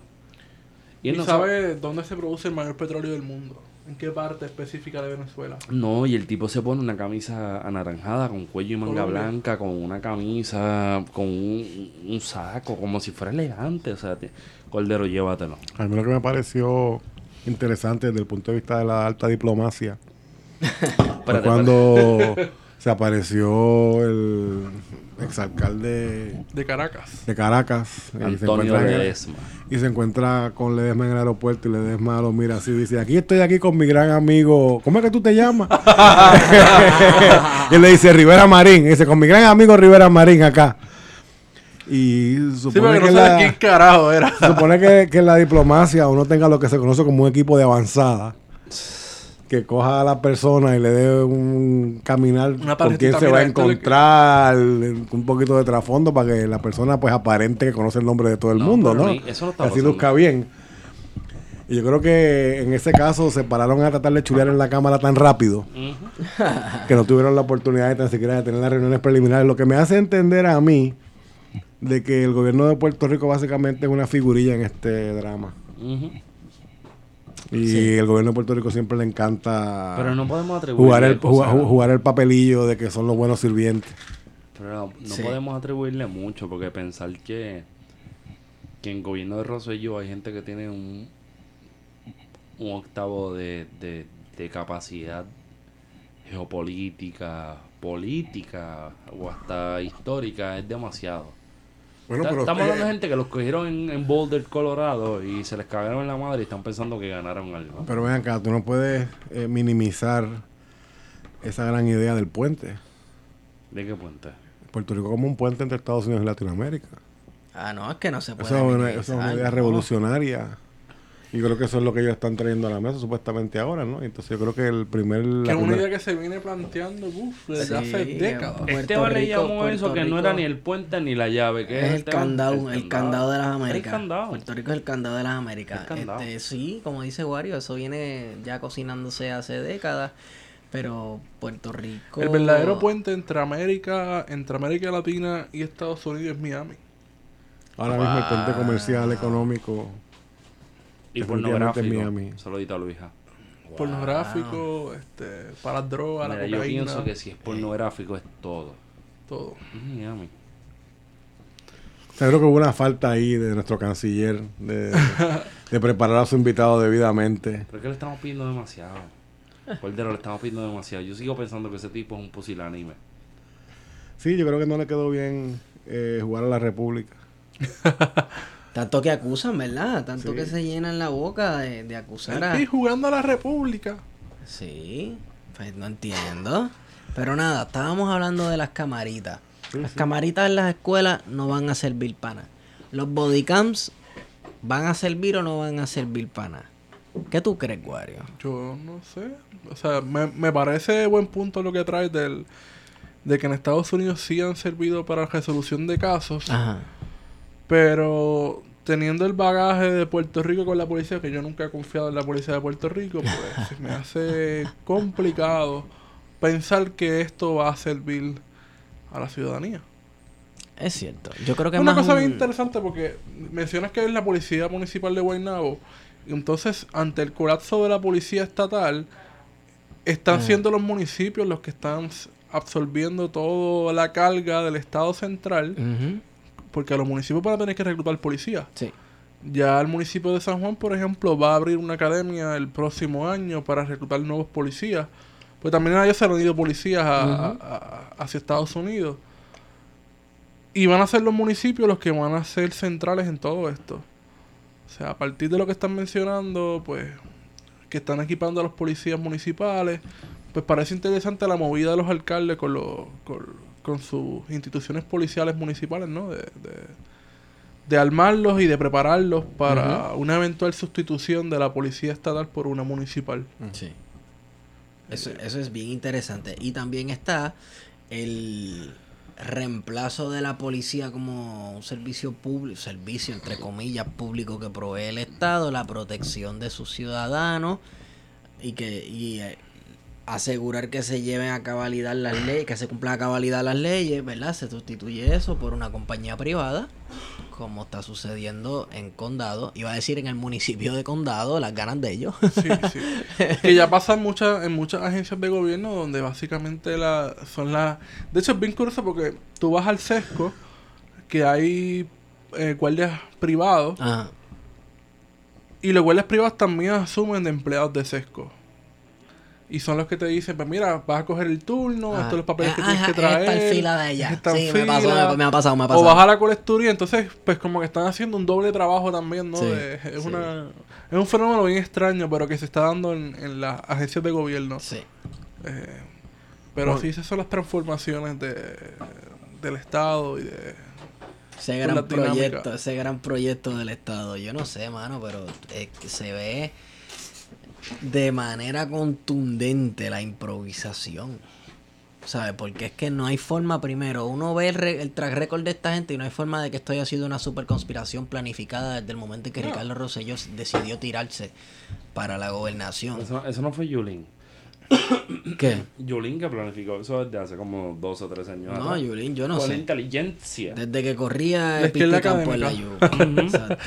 Y, él no sabe dónde se produce el mayor petróleo del mundo. En qué parte específica de Venezuela. No, y el tipo se pone una camisa anaranjada con cuello y manga Colombia. blanca, con una camisa, con un, un saco, como si fuera elegante. O sea, te- Cordero, llévatelo. A mí lo que me pareció interesante desde el punto de vista de la alta diplomacia fue cuando se apareció el exalcalde De Caracas. de Caracas y se, Antonio encuentra en el- Ledesma. y se encuentra con Ledesma en el aeropuerto y Ledesma lo mira así y dice, aquí estoy aquí con mi gran amigo, ¿cómo es que tú te llamas? y él le dice Rivera Marín, y dice, con mi gran amigo Rivera Marín acá. Y supone que, sabe la, quién carajo era. se supone que, que en la diplomacia uno tenga lo que se conoce como un equipo de avanzada. Que coja a la persona y le dé un caminar Una con quién se va a lo encontrar, un poquito de trasfondo para que la persona pues aparente que conoce el nombre de todo el No, mundo, ¿no? eso Que así luzca bien. Y yo creo que en ese caso se pararon a tratar de chulear en la cámara tan rápido que no tuvieron la oportunidad de tan siquiera de tener las reuniones preliminares, lo que me hace entender a mí de que el gobierno de Puerto Rico básicamente es una figurilla en este drama. Ujú. Y el gobierno de Puerto Rico siempre le encanta Pero no podemos atribuirle jugar, el, jugar, jugar el papelillo de que son los buenos sirvientes. Pero no, no Sí. podemos atribuirle mucho porque pensar que, que en gobierno de Rosselló hay gente que tiene un, un octavo de, de, de capacidad geopolítica, política o hasta histórica es demasiado. Bueno, pero, Estamos hablando de eh, gente que los cogieron en, en Boulder, Colorado y se les cagaron en la madre y están pensando que ganaron algo. pero ven acá, tú no puedes eh, minimizar esa gran idea del puente. ¿De qué puente? Puerto Rico como un puente entre Estados Unidos y Latinoamérica. Ah, no, es que no se puede. Eso es una, eso es una idea revolucionaria. Y creo que eso es lo que ellos están trayendo a la mesa supuestamente ahora, ¿no? Entonces yo creo que el primer... Que es una primera- idea que se viene planteando uf, desde Sí, hace décadas. Puerto Esteban le Rico, llamó eso que no era ni el puente ni la llave. que Es el Esteban? candado, el candado de las Américas. El candado. Puerto Rico es el candado de las Américas. Este, sí, como dice Wario, eso viene ya cocinándose hace décadas. Pero Puerto Rico. El verdadero puente entre América, entre América Latina y Estados Unidos es Miami. Ahora mismo el puente comercial, económico... Y pornográfico. Miami. Saludito a Luisa. Pornográfico, este, para las drogas, la yo pienso que si es pornográfico es todo. todo. Miami. O sea, creo que hubo una falta ahí de nuestro canciller de, de preparar a su invitado debidamente. Pero es que le estamos pidiendo demasiado. Cordero, le estamos pidiendo demasiado. Yo sigo pensando que ese tipo es un pusilánime. Sí, yo creo que no le quedó bien eh, jugar a la República. Tanto que acusan, ¿verdad? Tanto Sí. que se llenan la boca de, de acusar a. Estoy jugando a la República. Sí, pues no entiendo. Pero nada, estábamos hablando de las camaritas. las camaritas en las escuelas no van a servir para nada. Los bodycams ¿van a servir o no van a servir para nada? ¿Qué tú crees, Wario? Yo no sé. O sea, me, me parece buen punto lo que traes del, de que en Estados Unidos sí han servido para resolución de casos, Ajá. Pero teniendo el bagaje de Puerto Rico con la policía, que yo nunca he confiado en la policía de Puerto Rico, pues se me hace complicado pensar que esto va a servir a la ciudadanía. Es cierto. Yo creo que es Una más cosa un- bien interesante porque mencionas que es la policía municipal de Guaynabo. Y entonces, ante el colapso de la policía estatal, están Ajá. siendo los municipios los que están absorbiendo toda la carga del Estado central. Porque a los municipios van a tener que reclutar policías. Sí. Ya el municipio de San Juan, por ejemplo, va a abrir una academia el próximo año para reclutar nuevos policías. Pues también a ellos se han ido policías a- Ujú. a- a- hacia Estados Unidos. Y van a ser los municipios los que van a ser centrales en todo esto. O sea, a partir de lo que están mencionando, pues, que están equipando a los policías municipales, pues parece interesante la movida de los alcaldes con, los con, con sus instituciones policiales municipales, ¿no? De, de, de armarlos y de prepararlos para una eventual sustitución de la policía estatal por una municipal. Sí. Eso, eso es bien interesante. Y también está el reemplazo de la policía como un servicio público, servicio entre comillas público que provee el Estado, la protección de sus ciudadanos y que y, eh, asegurar que se lleven a cabalidad las leyes, que se cumplan a cabalidad las leyes, ¿verdad? Se sustituye eso por una compañía privada, como está sucediendo en Condado, iba a decir en el municipio de Condado, las ganas de ellos. Sí, sí. que ya pasa en muchas, en muchas agencias de gobierno donde básicamente la, son las... De hecho es bien curioso porque tú vas al sesco, que hay eh, guardias privados, Ajá. y los guardias privados también asumen de empleados de sesco. Y son los que te dicen, pues mira, vas a coger el turno, Ah, estos son los papeles que ah, tienes que ajá, traer. esta es fila de ella. Sí, me pasó, me- ha pasado, me ha pasado. O vas a la colecturía, entonces, pues como que están haciendo un doble trabajo también, ¿no? Sí, De- es, sí. una, es un fenómeno bien extraño, pero que se está dando en, en las agencias de gobierno. Sí. Eh, pero Bueno. sí, esas son las transformaciones de, del Estado y de... Ese gran proyecto, ese gran proyecto del Estado. Yo no sé, mano, pero eh, se ve de manera contundente la improvisación. ¿Sabes? Porque es que no hay forma, primero, uno ve el, el track record de esta gente y no hay forma de que esto haya sido una super conspiración planificada desde el momento en que Ricardo Rosselló decidió tirarse para la gobernación. Eso, eso no fue Yulín. ¿Qué? Yulín que planificó eso desde hace como dos o tres años. No. Yulín, yo no Con la sé. inteligencia. Desde que corría La el izquierda Campo en la. Exacto.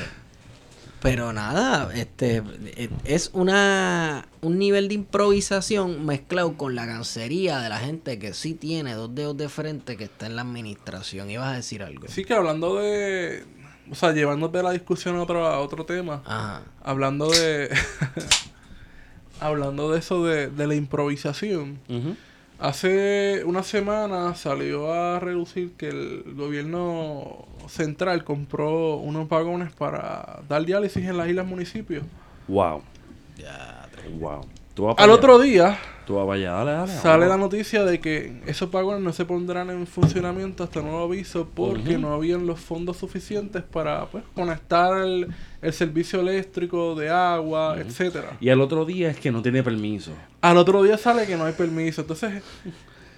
Pero nada, este eh, es una un nivel de improvisación mezclado con la gancería de la gente que sí tiene dos dedos de frente que está en la administración. Ibas a decir algo. Sí que hablando de... O sea, llevándote la discusión a otro, a otro tema, Ajá. hablando de... hablando de eso de, de la improvisación. Ujú. Hace una semana salió a reducir que el gobierno central compró unos vagones para dar diálisis en las islas municipios. Wow. Wow. Tú vas para Al otro día Tú dale, dale. sale la noticia de que esos vagones no se pondrán en funcionamiento hasta nuevo aviso porque no habían los fondos suficientes para pues, conectar el, el servicio eléctrico de agua, etcétera. Y al otro día es que no tiene permiso. Al otro día sale que no hay permiso. Entonces,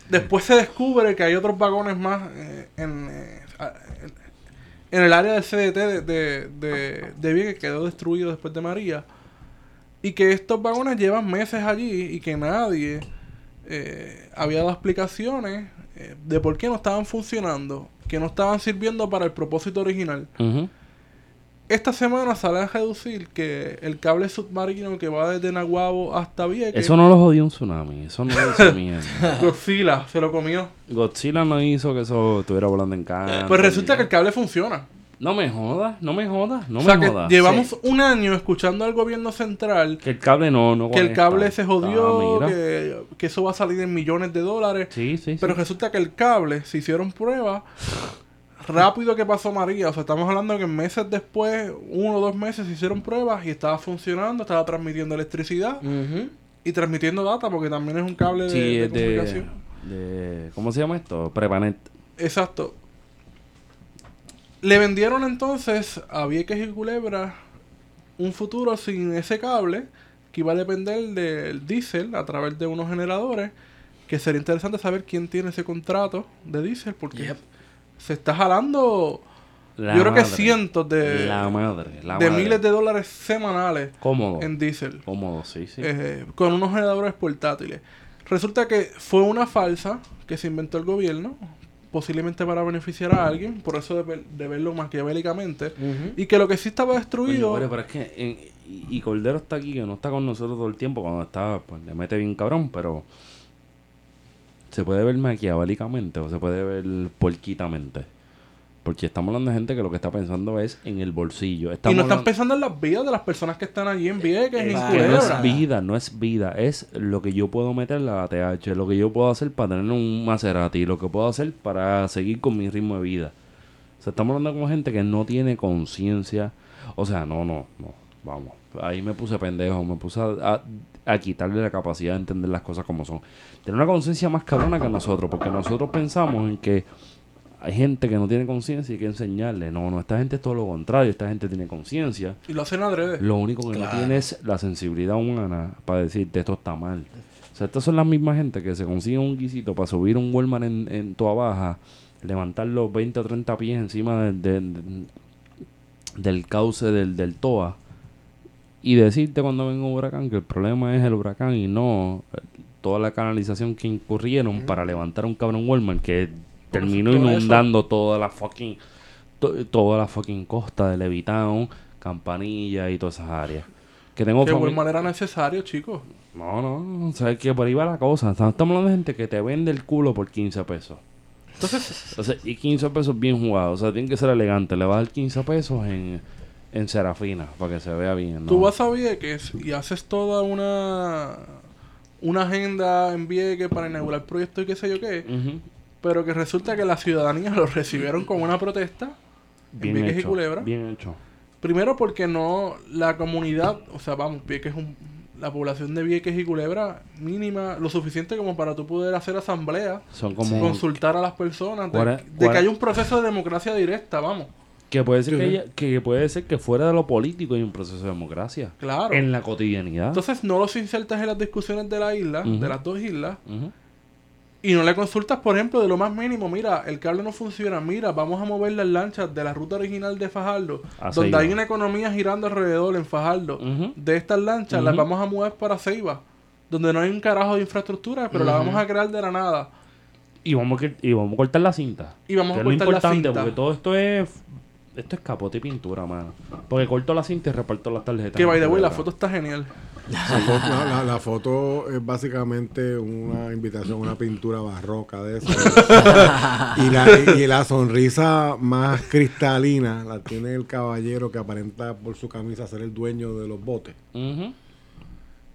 después se descubre que hay otros vagones más eh, en, eh, a- en- en el área del CDT de, de, de, de Vieques, que quedó destruido después de María. Y que estos vagones llevan meses allí y que nadie eh, había dado explicaciones eh, de por qué no estaban funcionando, que no estaban sirviendo para el propósito original. Esta semana sale a reducir que el cable submarino que va desde Naguabo hasta Vieques... Eso no lo jodió un tsunami. Eso no lo hizo mierda. Godzilla se lo comió. Godzilla no hizo que eso estuviera volando en canto. Pues resulta que el cable funciona. No me jodas, no me jodas, no o sea me que jodas. llevamos un año escuchando al gobierno central Que el cable no, no que el cable se jodió, Ah, que, que eso va a salir en millones de dólares. Sí, sí, sí. Pero resulta que el cable, se hicieron pruebas rápido que pasó María. O sea, estamos hablando que meses después, uno o dos meses, se hicieron pruebas y estaba funcionando, estaba transmitiendo electricidad y transmitiendo data porque también es un cable Sí, de, comunicación. de- ¿Cómo se llama esto? Prepanet. Exacto. Le vendieron entonces a Vieques y Culebra un futuro sin ese cable que iba a depender del diésel a través de unos generadores. Que sería interesante saber quién tiene ese contrato de diésel porque Yep. se está jalando, La yo creo que cientos de, La madre. La de madre. miles de dólares semanales Cómodo. en diésel. Cómodo, sí, sí. eh, con unos generadores portátiles. Resulta que fue una falsa que se inventó el gobierno, posiblemente para beneficiar a alguien, por eso de, ver- de verlo maquiavélicamente, y que lo que sí estaba destruido... Coño, pero, es que y, Cordero está aquí, que no está con nosotros todo el tiempo, cuando está, pues le mete bien cabrón, pero se puede ver maquiavélicamente o se puede ver puerquitamente. Porque estamos hablando de gente que lo que está pensando es en el bolsillo. y no están hablando- pensando en las vidas de las personas que están allí en Vieques, en que no Culebra. es vida, no es vida, es lo que yo puedo meterle a la TH, lo que yo puedo hacer para tener un Maserati, lo que puedo hacer para seguir con mi ritmo de vida. O sea, estamos hablando con gente que no tiene conciencia. O sea, no, no, no, vamos. Ahí me puse pendejo, me puse a, a- a quitarle la capacidad de entender las cosas como son. Tener una conciencia más cabrona que nosotros, porque nosotros pensamos en que hay gente que no tiene conciencia y hay que enseñarle. No, no, esta gente es todo lo contrario, esta gente tiene conciencia. Y lo hacen adrede. Lo único que no tiene es la sensibilidad humana para decirte esto está mal. O sea, estas son las mismas gente que se consiguen un guisito para subir un Walmart en, en toda baja, levantar los 20 o 30 pies encima del, del, del cauce del, del TOA y decirte cuando venga un huracán que el problema es el huracán y no eh, toda la canalización que incurrieron para levantar un cabrón Walmart que terminó eso. inundando toda la fucking to- toda la fucking costa de Levitown, Campanilla y todas esas áreas. Que tengo Que fami- Walmart era necesario, chicos. No, no, o sea, que por ahí va la cosa. Estamos hablando de gente que te vende el culo por 15 pesos. Entonces, sea, y 15 pesos bien jugados. O sea, tiene que ser elegante. Le vas a dar 15 pesos en, en Serafina para que se vea bien. ¿no? tú vas a Vieques y haces toda una una agenda en Vieques para inaugurar proyectos y qué sé yo qué, Ujú. Pero que resulta que la ciudadanía lo recibieron con una protesta Bien Vieques y hecho. Culebra. Bien hecho. Primero porque no la comunidad, o sea, vamos, Vieques es un, la población de Vieques y Culebra mínima, lo suficiente como para tú poder hacer asamblea, Son como... consultar a las personas, de, Cuara- de cuara- que haya un proceso de democracia directa, vamos. Que puede, ser que, haya- que puede ser que fuera de lo político hay un proceso de democracia. Claro. En la cotidianidad. Entonces no los insertas en las discusiones de la isla, de las dos islas, Ujú. Y no le consultas, por ejemplo, de lo más mínimo, mira, el cable no funciona, mira, vamos a mover las lanchas de la ruta original de Fajardo, A donde hay una economía girando alrededor en Fajardo, de estas lanchas las vamos a mover para Ceiba, donde no hay un carajo de infraestructura, pero la vamos a crear de la nada. Y vamos, a, y vamos a cortar la cinta. Y vamos Que a es lo cortar la importante, cinta. porque todo esto es... Esto es capote y pintura, mano. Porque corto la cinta y reparto las tarjetas. Que by the way, la foto está genial. La foto, es básicamente una invitación, una pintura barroca de esa. y, la, sonrisa más cristalina la tiene el caballero que aparenta por su camisa ser el dueño de los botes. Ujú.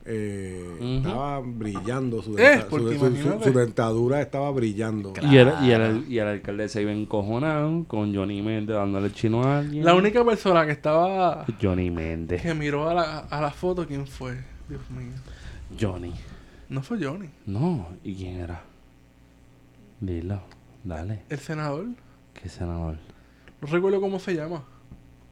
Eh. Estaba brillando, su, Eh, denta- su- su- su- imagínate. su dentadura estaba brillando. Y, el, y, el, y el alcalde se iba encojonado con Johnny Méndez dándole el chino a alguien. La única persona que estaba... Johnny Méndez. que miró a la, a la foto, ¿quién fue? Dios mío. Johnny. No fue Johnny. No, ¿y quién era? Dilo, dale. El senador. ¿Qué senador? No recuerdo cómo se llama.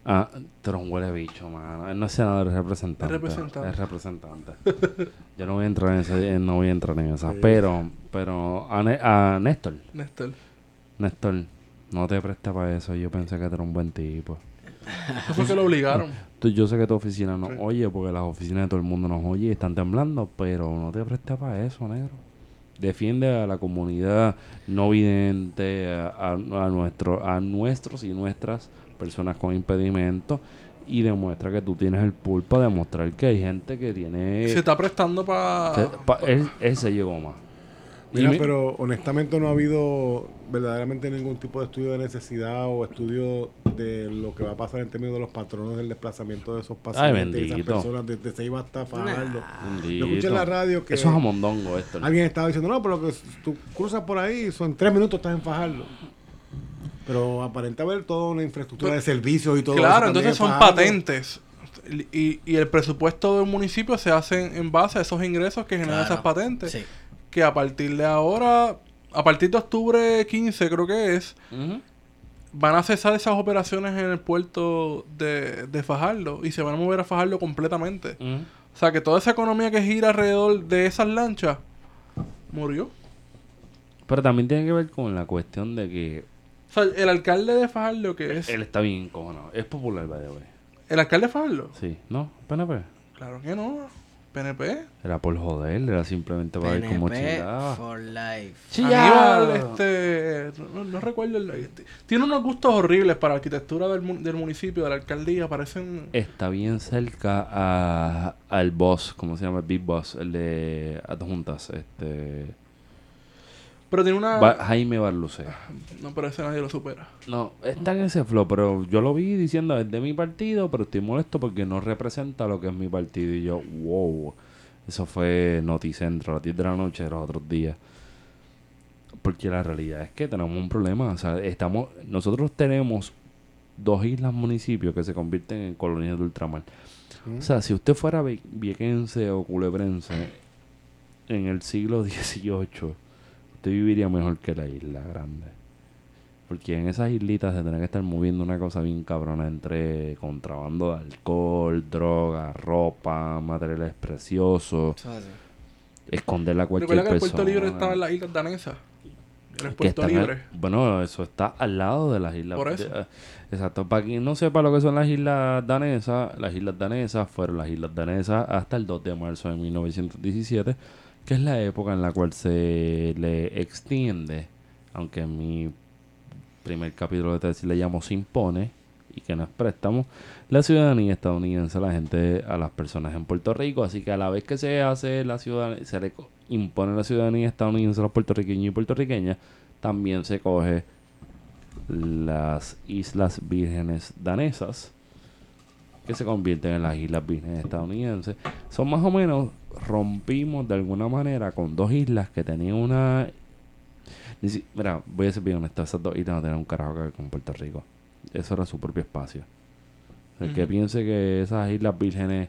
Ah, pero un huele bicho, mano. Él no es senador, es representante. Es representante. Es representante. Yo no voy a entrar en esa, no voy a entrar en esa. Pero, pero a, Ne- a Néstor, Néstor. Néstor, no te prestes para eso. Yo pensé que tú eras un buen tipo. Eso fue que lo obligaron. Tú- yo sé que tu oficina no oye, porque las oficinas de todo el mundo nos oye y están temblando, pero no te prestes para eso, negro. Defiende a la comunidad no vidente, a, a- a nuestro, a nuestros y nuestras personas con impedimentos y demuestra que tú tienes el pulpo a demostrar que hay gente que tiene... Se está prestando para... pa- él, él se llegó más. Mira, mi- pero honestamente no ha habido verdaderamente ningún tipo de estudio de necesidad o estudio de lo que va a pasar en términos de los patrones del desplazamiento de esos pacientes y esas bendito. personas desde Ceiba hasta Fajardo. Yo escuché en la radio que Eso es amondongo esto. alguien estaba diciendo, no, pero que tú cruzas por ahí, son tres minutos estás en Fajardo. Pero aparenta haber toda una infraestructura Pero- de servicios y todo eso Claro, entonces en son patentes. Y, y el presupuesto de un municipio se hace en base a esos ingresos que generan Claro. esas patentes. Sí. Que a partir de ahora, a partir de octubre 15 creo que es, van a cesar esas operaciones en el puerto de, de Fajardo y se van a mover a Fajardo completamente. O sea que toda esa economía que gira alrededor de esas lanchas murió. Pero también tiene que ver con la cuestión de que O sea, el alcalde de Fajardo que es... él está bien cojonado. Es popular, by the way. ¿El alcalde de Fajardo? Sí, ¿no? PNP. Claro que no. PNP. Era por joder, era simplemente para ver cómo PNP chingaba. for life. Aníbal, este, no, no recuerdo el, este, tiene unos gustos horribles para la arquitectura del, del municipio, de la alcaldía, parecen Está bien cerca a, al boss, ¿cómo se llama? El Big Boss, el de Adjuntas. Este, pero tiene una Ba- Jaime Barluce. no parece nadie lo supera. No, está en ese flow, pero yo lo vi diciendo es de mi partido, pero estoy molesto porque no representa lo que es mi partido. Y yo, wow, eso fue Noticentro a las 10 de la noche de los otros días. Porque la realidad es que tenemos un problema. O sea, estamos, nosotros tenemos dos islas municipios que se convierten en colonias de ultramar. O sea, si usted fuera vie- viequense o culebrense en el siglo XVIII, viviría mejor que la isla grande. Porque en esas islitas se tiene que estar moviendo una cosa bien cabrona entre contrabando de alcohol, droga, ropa, materiales preciosos, así. esconderla a cualquier Recuerda que el. Puerto Libre estaba en las islas danesas. Era el Puerto al- Libre. bueno, eso está al lado de las islas. Por eso. de- eh, exacto. Para quien no sepa lo que son las islas danesas, las islas danesas fueron las islas danesas hasta el 2 de marzo de 1917, que es la época en la cual se le extiende, aunque en mi primer capítulo de tesis le llamo se impone y que no es préstamo, la ciudadanía estadounidense a la gente, a las personas en Puerto Rico. Así que a la vez que se hace la ciudadanía, se le impone la ciudadanía estadounidense a los puertorriqueños y puertorriqueñas, también se coge las Islas Vírgenes Danesas, que se convierten en las Islas Vírgenes estadounidenses. Son más o menos, rompimos de alguna manera con dos islas que tenían una... Mira, voy a ser bien honesto, esas dos islas no tenían un carajo que ver con Puerto Rico. Eso era su propio espacio. El que piense que esas Islas Vírgenes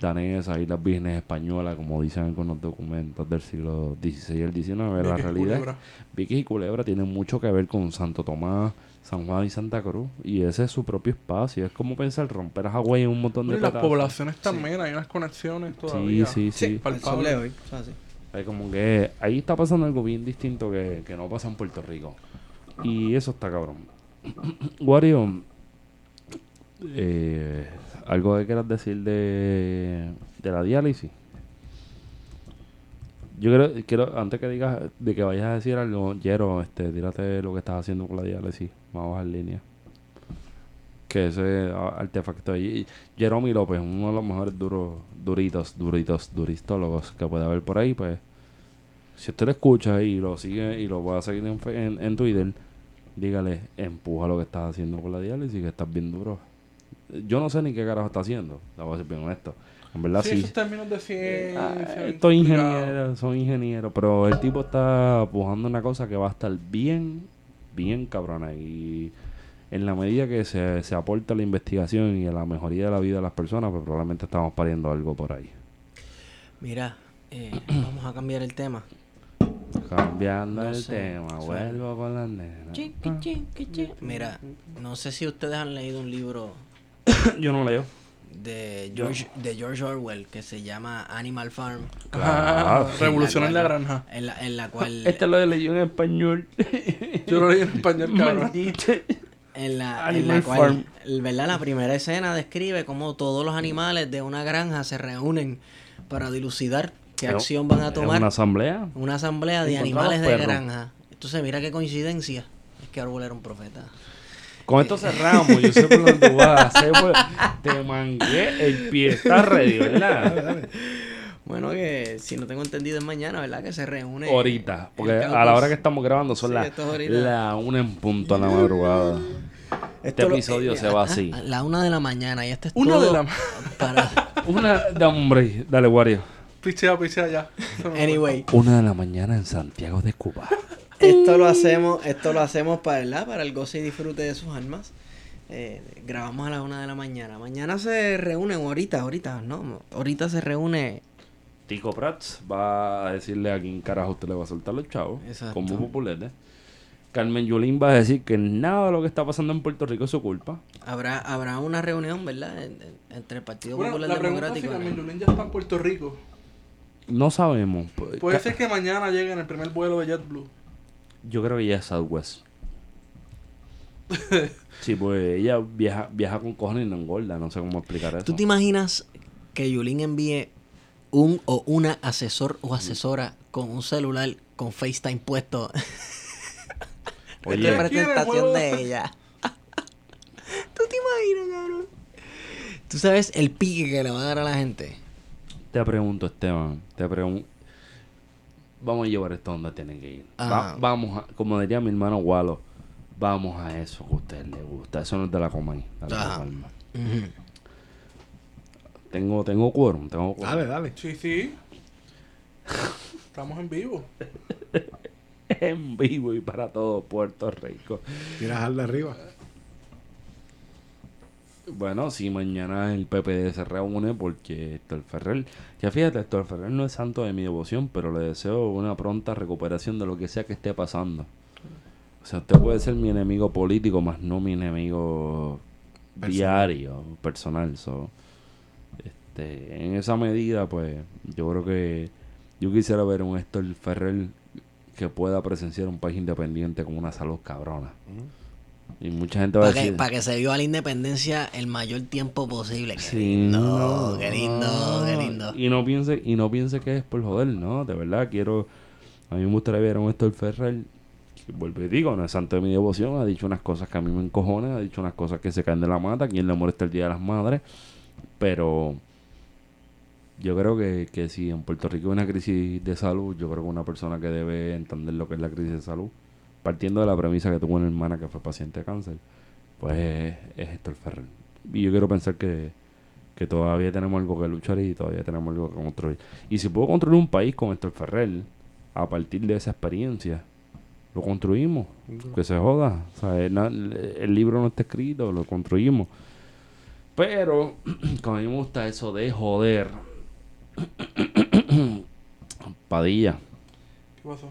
danesas, Islas Vírgenes españolas, como dicen algunos documentos del siglo XVI y el XIX, la realidad. Vieques y Culebra tienen mucho que ver con Santo Tomás, San Juan y Santa Cruz. Y ese es su propio espacio. Es como pensar romper a Hawái en un montón de y las poblaciones también, hay unas conexiones todavía. Sí, sí, sí. el palpable. sol de hoy. Eso es así. Es como que ahí está pasando algo bien distinto que, que no pasa en Puerto Rico. Y eso está cabrón. Wario, eh, algo que quieras decir de, de la diálisis. Yo quiero, quiero, antes que digas, de que vayas a decir algo, Jero, este, tírate lo que estás haciendo con la diálisis. Vamos a línea. Que ese artefacto ahí. Jeremy López, uno de los mejores duros, duritos, duritos, duristólogos que puede haber por ahí, pues. Si usted lo escucha y lo sigue y lo va a seguir en, en, en Twitter, dígale, empuja lo que estás haciendo con la diálisis, que estás bien duro. Yo no sé ni qué carajo está haciendo, la voy a ser bien honesto. En verdad Sí, sí. esos términos de ciencia. Ah, Estoy complicados. ingeniero, soy ingeniero, pero el tipo está pujando una cosa que va a estar bien, bien cabrona. Y en la medida que se, se aporta a la investigación y a la mejoría de la vida de las personas, pues probablemente estamos pariendo algo por ahí. Mira, eh, vamos a cambiar el tema. Cambiando No el sé, tema, vuelvo con las nenas. Mira, no sé si ustedes han leído un libro Yo no leo. De George, de George Orwell que se llama Animal Farm. Ah, Claro. Revolución en la cual- granja. En la, en la cual, Este lo leí en español. Yo lo leí en español, cabrón. Maldito. en la, en Animal la cual, ¿verdad? La primera escena describe cómo todos los animales de una granja se reúnen para dilucidar qué acción van a tomar. una asamblea. Una asamblea de animales de granja. Entonces, mira qué coincidencia. Es que Orwell era un profeta. Con esto cerramos. Yo sé por dónde tú vas. Sé por- Te mangué el pie. Estás ready, ¿verdad? Bueno, que si no tengo entendido es mañana, ¿verdad? Que se reúne. Ahorita. Porque a la hora que estamos grabando son Sí, las es ahorita. la una en punto a la madrugada. Este Esto lo- episodio eh, se va a- así. a La una de la mañana y este es Una todo de la... para... Una de hombre. Dale, Wario. Pichea, pichea ya. Anyway, Una de la mañana en Santiago de Cuba. Esto lo hacemos, esto lo hacemos para, ¿verdad? para el goce y disfrute de sus almas. Eh, grabamos a las una de la mañana. Mañana se reúnen, o ahorita, ahorita, ¿no? Ahorita se reúne Tico Prats va a decirle a quién carajo usted le va a soltar los chavos. Exacto. Como populete. Carmen Yulín va a decir que nada de lo que está pasando en Puerto Rico es su culpa. Habrá, habrá una reunión, ¿verdad? En- en- entre el Partido Bueno, Popular la pregunta es si Democrático. Carmen Yulín ya está en Puerto Rico. No sabemos. Puede ser que mañana llegue en el primer vuelo de JetBlue. Yo creo que ella es Southwest. sí, pues ella viaja, viaja con cojones y no engorda. No sé cómo explicar eso. ¿Tú te imaginas que Yulín envíe un o una asesor o asesora con un celular con FaceTime puesto Oye, de ¿Ustedes quieren presentación de ella? ¿Tú te imaginas, cabrón? ¿Tú sabes el pique que le va a dar a la gente? te pregunto, Esteban. Te pregunto. Vamos a llevar esto donde tienen que ir. Va- vamos a, como diría mi hermano Walo, vamos a eso que a usted le gusta. Eso no es de la coma dale con Ajá. calma. Ujú. Tengo, tengo quórum, tengo quórum. Dale, dale. Sí, sí. Estamos en vivo. en vivo y para todo Puerto Rico. Tiras al de arriba. Bueno, si mañana el PPD se reúne porque Héctor Ferrer, ya fíjate, Héctor Ferrer no es santo de mi devoción, pero le deseo una pronta recuperación de lo que sea que esté pasando. O sea, usted puede ser mi enemigo político, más no mi enemigo Personal. diario, personal. So, este, en esa medida, pues, yo creo que yo quisiera ver un Héctor Ferrer que pueda presenciar un país independiente con una salud cabrona. Y mucha gente va a Para decir... pa' que se viva la independencia el mayor tiempo posible. Qué Sí, lindo, no, qué lindo, qué lindo. Y no piense, y no piense que es por joder, no, de verdad quiero, a mí me gustaría ver a un Héctor Ferrer, vuelvo y digo, no es santo de mi devoción, ha dicho unas cosas que a mí me encojonan, ha dicho unas cosas que se caen de la mata, quien le molesta el Día de las Madres, pero yo creo que, que si en Puerto Rico hay una crisis de salud, yo creo que una persona que debe entender lo que es la crisis de salud, partiendo de la premisa que tuvo una hermana que fue paciente de cáncer, pues es, es Héctor Ferrer. Y yo quiero pensar que, que todavía tenemos algo que luchar y todavía tenemos algo que construir. Y si puedo construir un país con Héctor Ferrer, a partir de esa experiencia, lo construimos. Que se joda. O sea, el, el libro no está escrito, lo construimos. Pero, como a mí me gusta eso de joder. Padilla, ¿Qué pasó?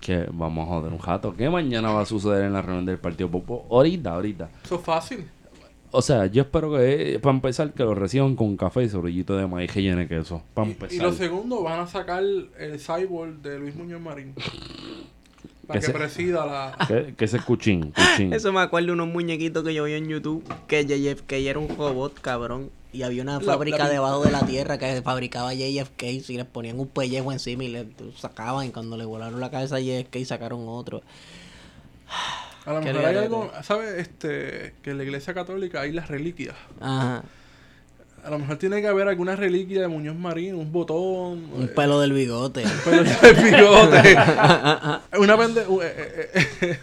Que vamos a joder un jato. ¿Qué mañana va a suceder en la reunión del Partido Popular? Ahorita, ahorita. Eso es fácil. O sea, yo espero que, para empezar, que lo reciban con café y sobrillito de maíz que llene queso. Para Y, empezar. y lo segundo, van a sacar el cyborg de Luis Muñoz Marín. Para Que que se- presida la... que, que ese es cuchín, cuchín. Eso me acuerdo de unos muñequitos que yo vi en YouTube que JFK era un robot, cabrón. Y había una La- fábrica la- debajo de la tierra que fabricaba JFK y les ponían un pellejo encima y le sacaban. Y cuando le volaron la cabeza a JFK sacaron otro. A lo mejor hay algo, ¿sabes? Este, que en la iglesia católica hay las reliquias. Ajá. A lo mejor tiene que haber alguna reliquia de Muñoz Marín, un botón, Un eh, pelo del bigote. pelo de bigote. una pende... uh, eh, eh, eh,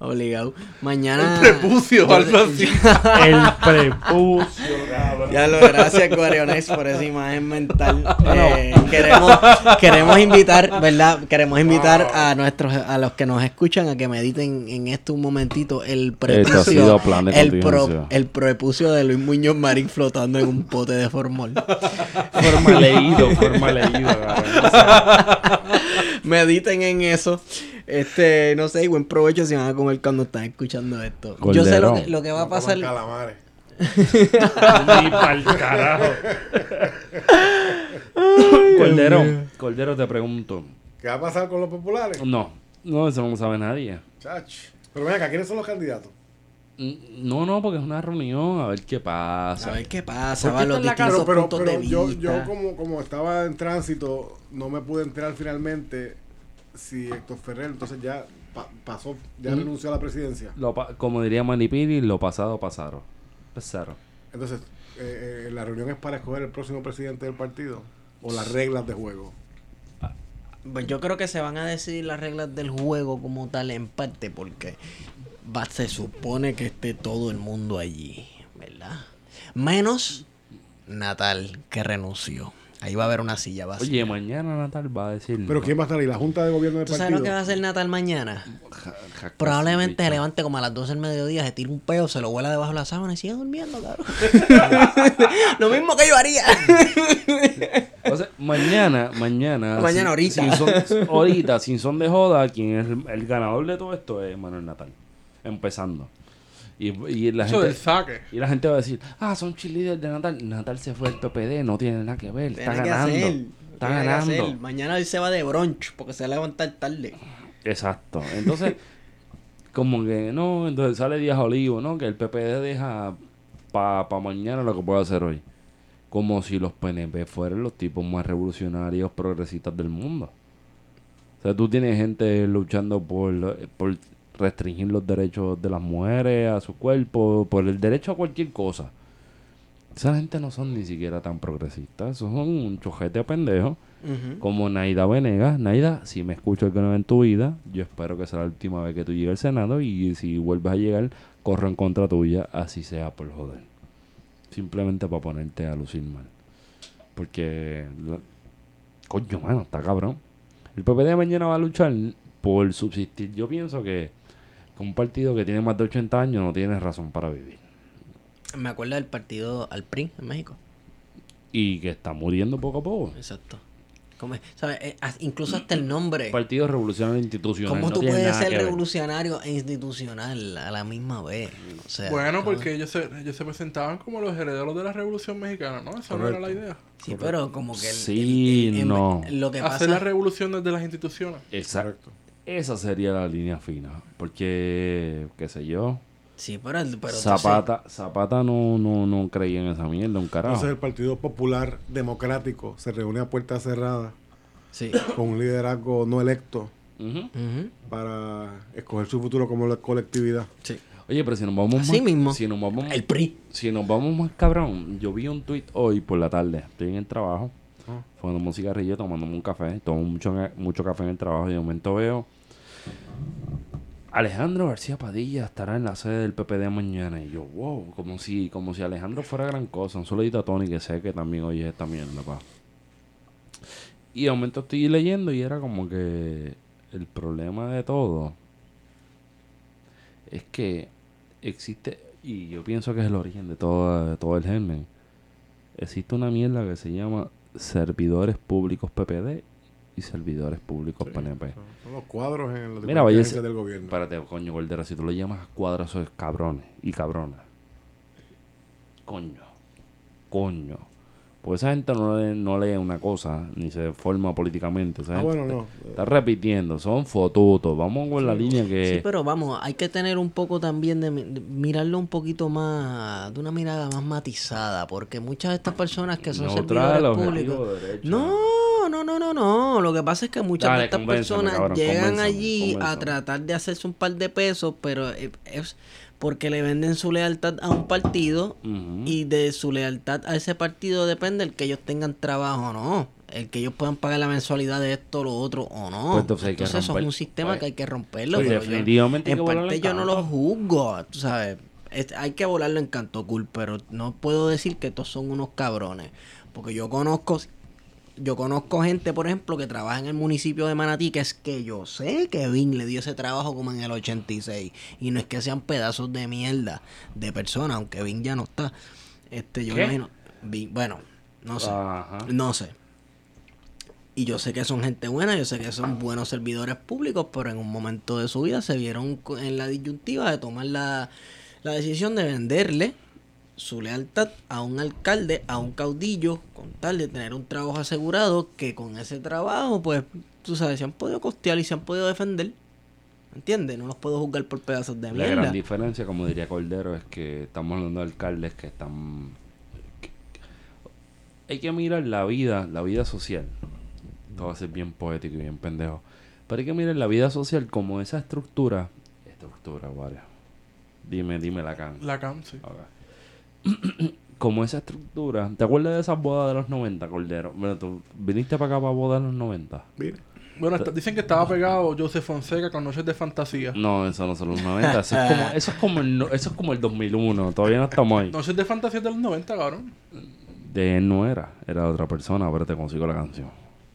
Obligado. Mañana. el prepucio o algo así. El prepucio, cabrón. Ya lo gracias Guarionex por esa imagen mental. Eh, queremos, queremos invitar, ¿verdad? Queremos invitar a nuestros a los que nos escuchan a que mediten en esto un momentito el Este ha sido prepucio plan de el, pro- el prepucio de Luis Muñoz Marín flotando en un pote de formol. Forma leído, forma leído, mediten en eso. Este, no sé, y buen provecho si van a comer cuando están escuchando esto. Yo sé lo que, lo que va a pasar. calamares. Ni pa'l carajo. Cordero, Cordero, te pregunto. ¿Qué va a pasar con los populares? No, no, eso no lo sabe nadie. Chach. Pero ven acá, ¿quiénes son los candidatos? Mm, No, no, porque es una reunión, a ver qué pasa. A ver qué pasa, ¿Por va qué los está en la distintos Pero, pero, puntos pero de yo, vista. yo como, como estaba en tránsito, no me pude enterar finalmente si Héctor Ferrer entonces ya pa- pasó, ya Mm. renunció a la presidencia. Lo pa- como diría Manipiri, lo pasado pasaron. Pasaron. Entonces, eh, eh, la reunión es para escoger el próximo presidente del partido o las reglas de juego. Pues yo creo que se van a decidir las reglas del juego como tal en parte porque va, se supone que esté todo el mundo allí, ¿verdad? Menos Natal, que renunció. Ahí va a haber una silla vacía. Oye, mañana Natal va a decir. Pero ¿quién va a estar ahí? ¿La Junta de Gobierno del ¿Tú sabes partido? lo que va a hacer Natal mañana? Ja- ja- Probablemente se levante como a las 12 del mediodía, se tire un peo, se lo vuela debajo de la sábana y sigue durmiendo, cabrón. lo mismo que yo haría. O sea, mañana, mañana. Mañana sin- ahorita. Sin son, ahorita, sin son de joda, quien es el, el ganador de todo esto es Manuel Natal. Empezando. Y, y la Eso gente. Y la gente va a decir, ah, son cheerleaders de Natal. Natal se fue al PPD, no tiene nada que ver, está Tiene que ganando. hacer, Está tiene que ganando. hacer. Mañana él se va de brunch porque se va a levantar tarde. Exacto. Entonces, como que no, entonces sale Díaz Olivo, ¿no? Que el PPD deja para mañana lo que puede hacer hoy. Como si los PNP fueran los tipos más revolucionarios, progresistas del mundo. O sea, tú tienes gente luchando por, por restringir los derechos de las mujeres a su cuerpo, por el derecho a cualquier cosa. Esa gente no son ni siquiera tan progresistas, esos son un chojete de pendejos como Naida Venegas. Naida, si me escucho el que no en tu vida, yo espero que sea la última vez que tú llegues al Senado y si vuelves a llegar, corro en contra tuya, así sea por joder. Simplemente para ponerte a lucir mal. Porque, la- coño, mano, está cabrón. El PPD mañana va a luchar por subsistir. Yo pienso que un partido que tiene más de 80 años no tiene razón para vivir. Me acuerdo del partido al PRI en México. Y que está muriendo poco a poco. Exacto. Como, ¿sabes? Eh, incluso hasta el nombre. Partido Revolucionario Institucional. ¿Cómo no tú puedes ser ver. revolucionario e institucional a la misma vez? O sea, Bueno, ¿cómo? porque ellos se, ellos se presentaban como los herederos de la Revolución Mexicana, ¿no? Esa no era la idea. Sí, pero como que... el- Sí, el- el- no. Lo que Hacer la revolución desde las instituciones. Exacto. Esa sería la línea fina. Porque, qué sé yo, Sí, pero... el- pero entonces- Zapata, Zapata no, no, no creía en esa mierda, un carajo. Entonces el Partido Popular Democrático se reúne a puerta cerrada Sí. con un liderazgo no electo para escoger su futuro como la colectividad. Sí. Oye, pero si nos vamos Así más, mismo. Si nos vamos, El PRI. si nos vamos más cabrón, yo vi un tweet hoy por la tarde. Estoy en el trabajo, Ah. fumando un cigarrillo, tomándome un café. Tomo mucho, mucho café en el trabajo y de momento veo Alejandro García Padilla estará en la sede del PPD mañana. Y yo, wow, como si, como si Alejandro fuera gran cosa. Un saludito a Tony, que sé que también oye esta mierda, pa. Y de momento estoy leyendo y era como que el problema de todo es que existe, y yo pienso que es el origen de todo, de todo el germen, existe una mierda que se llama servidores públicos PPD y servidores públicos Sí, PNP. Son, los cuadros en las Mira, vaya, del gobierno. Espérate, coño, Cordero, si tú le llamas cuadros, eso es cabrones y cabronas. Coño. Coño. Pues esa gente no lee, no lee una cosa, ni se forma políticamente. esa ah, gente bueno, no. Está repitiendo, son fotutos. Vamos con la línea que... Sí, pero vamos, hay que tener un poco también de, mi- de mirarlo un poquito más, de una mirada más matizada, porque muchas de estas personas que son Neutral, servidores públicos... derecho. No, no, no, no, no. Lo que pasa es que muchas de estas personas cabrón, llegan convénceme, allí a tratar de hacerse un par de pesos, pero eh, es porque le venden su lealtad a un partido y de su lealtad a ese partido depende el que ellos tengan trabajo o no. El que ellos puedan pagar la mensualidad de esto o lo otro o no. Pues entonces eso es un sistema Pues, que hay que romperlo. pues pero yo- definitivamente en parte yo no lo juzgo, tú sabes. Es- hay que volarlo en canto cool, pero no puedo decir que estos son unos cabrones. Porque yo conozco, yo conozco gente, por ejemplo, que trabaja en el municipio de Manatí, que es que yo sé que Vin le dio ese trabajo como en el 86. Y no es que sean pedazos de mierda de personas, aunque Vin ya no está. Este, yo ¿Qué? imagino. Vin- bueno, no sé. Ajá. No sé. Y yo sé que son gente buena, yo sé que son buenos servidores públicos, pero en un momento de su vida se vieron en la disyuntiva de tomar la, la decisión de venderle su lealtad a un alcalde, a un caudillo, con tal de tener un trabajo asegurado, que con ese trabajo, pues, tú sabes, se han podido costear y se han podido defender. ¿Entiendes? No los puedo juzgar por pedazos de La mierda. gran diferencia, como diría Cordero, es que estamos hablando de alcaldes que están... Hay que mirar la vida, la vida social. Esto va a ser bien poético y bien pendejo. Pero hay que mirar la vida social como esa estructura... Estructura, varias. Dime, dime la can. La CAM, sí. Ok. como esa estructura... ¿Te acuerdas de esas bodas de los 90, Cordero? Bueno, tú viniste para acá para bodas de los 90. Mire, Bueno, está- dicen que estaba pegado Joseph Fonseca con Noches de Fantasía. No, eso no son los 90. Eso es como, eso es como, el, eso es como el 2001. Todavía no estamos ahí. Noches de Fantasía de los 90, cabrón. De él no era, era de otra persona, pero te consigo la canción.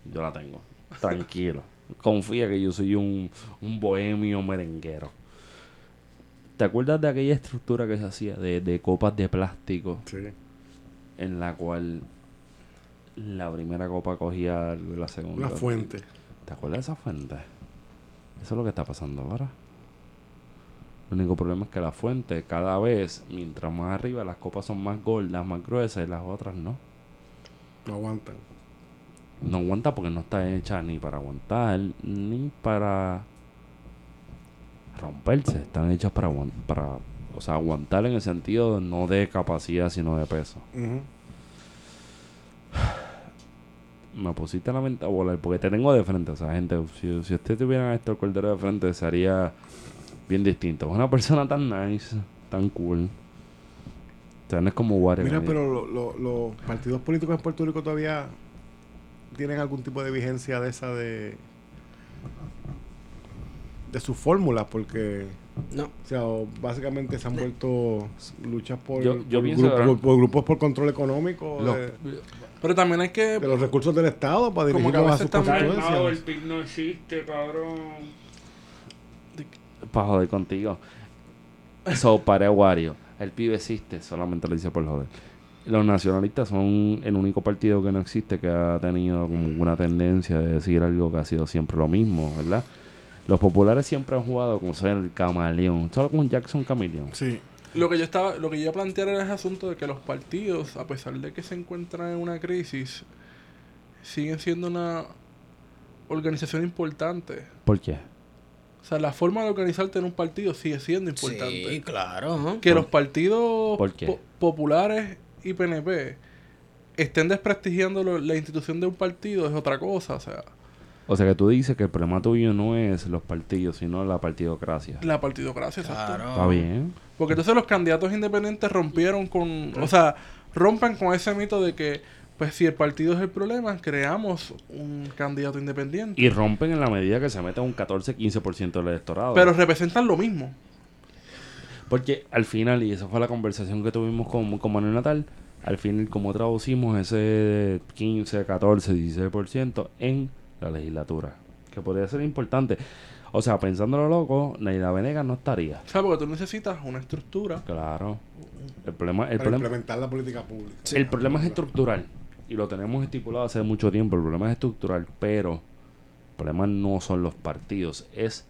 Yo la tengo. Tranquilo. Confía que yo soy un, un bohemio merenguero. ¿Te acuerdas de aquella estructura que se hacía de, de copas de plástico sí. en la cual la primera copa cogía la segunda. Una fuente. ¿Te acuerdas de esa fuente? Eso es lo que está pasando ahora. El único problema es que la fuente, cada vez, mientras más arriba, las copas son más gordas, más gruesas y las otras no. No aguantan. No aguanta porque no está hecha ni para aguantar, ni para romperse. Están hechas para, para o sea, aguantar en el sentido no de capacidad, sino de peso. Me pusiste la mente a volar porque te tengo de frente. O sea, gente, si, si usted tuviera a Héctor Cordero de frente, sería bien distinto. Es una persona tan nice, tan cool. O sea, no es como Warren. Mira, pero lo- lo- los partidos políticos en Puerto Rico todavía tienen algún tipo de vigencia de esa de de sus fórmulas porque No. o sea básicamente se han vuelto luchas por, Yo- yo por grupo- por- por grupos por control económico Los- de, Pero también hay que... de los recursos del Estado para Como que a dirigirlos a veces sus constituencias. PIB no existe, cabrón. Para joder contigo. So, para Wario, el PIB existe, solamente lo dice por joder. Los nacionalistas son el único partido que no existe que ha tenido como una tendencia de decir algo que ha sido siempre lo mismo, ¿verdad? Los populares siempre han jugado como ser el camaleón, solo con Jackson Camaleón. Sí. Lo que yo estaba, lo que yo iba a plantear era ese asunto de que los partidos, a pesar de que se encuentran en una crisis, siguen siendo una organización importante. ¿Por qué? O sea, la forma de organizarte en un partido sigue siendo importante. Sí, claro. ¿no? Que los partidos ¿Por qué? po- populares y PNP estén desprestigiando lo- la institución de un partido es otra cosa. O sea, O sea que tú dices que el problema tuyo no es los partidos, sino la partidocracia. la partidocracia, exacto. Claro. Está bien. Porque entonces los candidatos independientes rompieron con... O sea, rompen con ese mito de que, pues si el partido es el problema, creamos un candidato independiente. Y rompen en la medida que se mete un 14-15% del electorado. Pero representan lo mismo. Porque al final, y esa fue la conversación que tuvimos con, con Manuel Natal, al final, como traducimos ese 15, 14, 16% en la legislatura? Que podría ser importante. O sea, pensándolo loco, Neida Venegas no estaría. O sea, porque tú necesitas una estructura. Claro. El problema, el para problema, implementar la política pública. el problema es estructural. Y lo tenemos estipulado hace mucho tiempo. El problema es estructural. Pero el problema no son los partidos. Es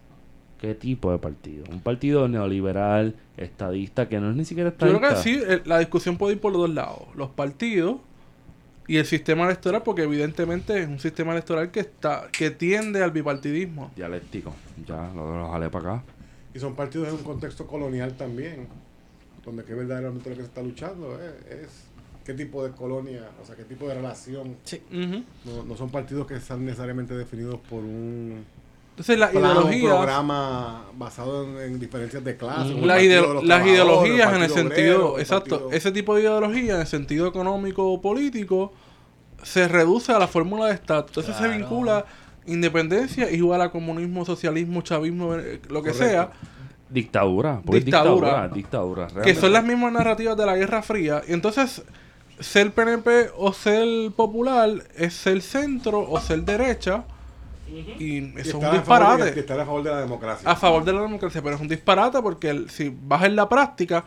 qué tipo de partido. Un partido neoliberal, estadista, que no es ni siquiera Yo creo estadista. que sí, la discusión puede ir por los dos lados. Los partidos y el sistema electoral, porque evidentemente es un sistema electoral que está que tiende al bipartidismo. Dialéctico. Ya, lo, lo jalé para acá. Y son partidos en un contexto colonial también, donde que verdaderamente lo que se está luchando es, es qué tipo de colonia, o sea, qué tipo de relación. Ujú. No, no son partidos que están necesariamente definidos por un Entonces la plan, un ideología, programa basado en, en diferencias de clase. las, Partido ideologías en el sentido, Obrero, exacto, Partido- ese tipo de ideología en el sentido económico o político se reduce a la fórmula de estatus. Entonces se vincula independencia igual a comunismo, socialismo, chavismo, eh, lo que Correcto. sea, Dictadura. Porque es Dictadura. dictadura. Dictadura. que son las mismas narrativas de la Guerra Fría. Y entonces, ser PNP o ser popular es ser centro o ser derecha. Y y eso es un favor de- disparate. y estar a favor de la democracia. A favor de la democracia, pero es un disparate porque el- si vas en la práctica,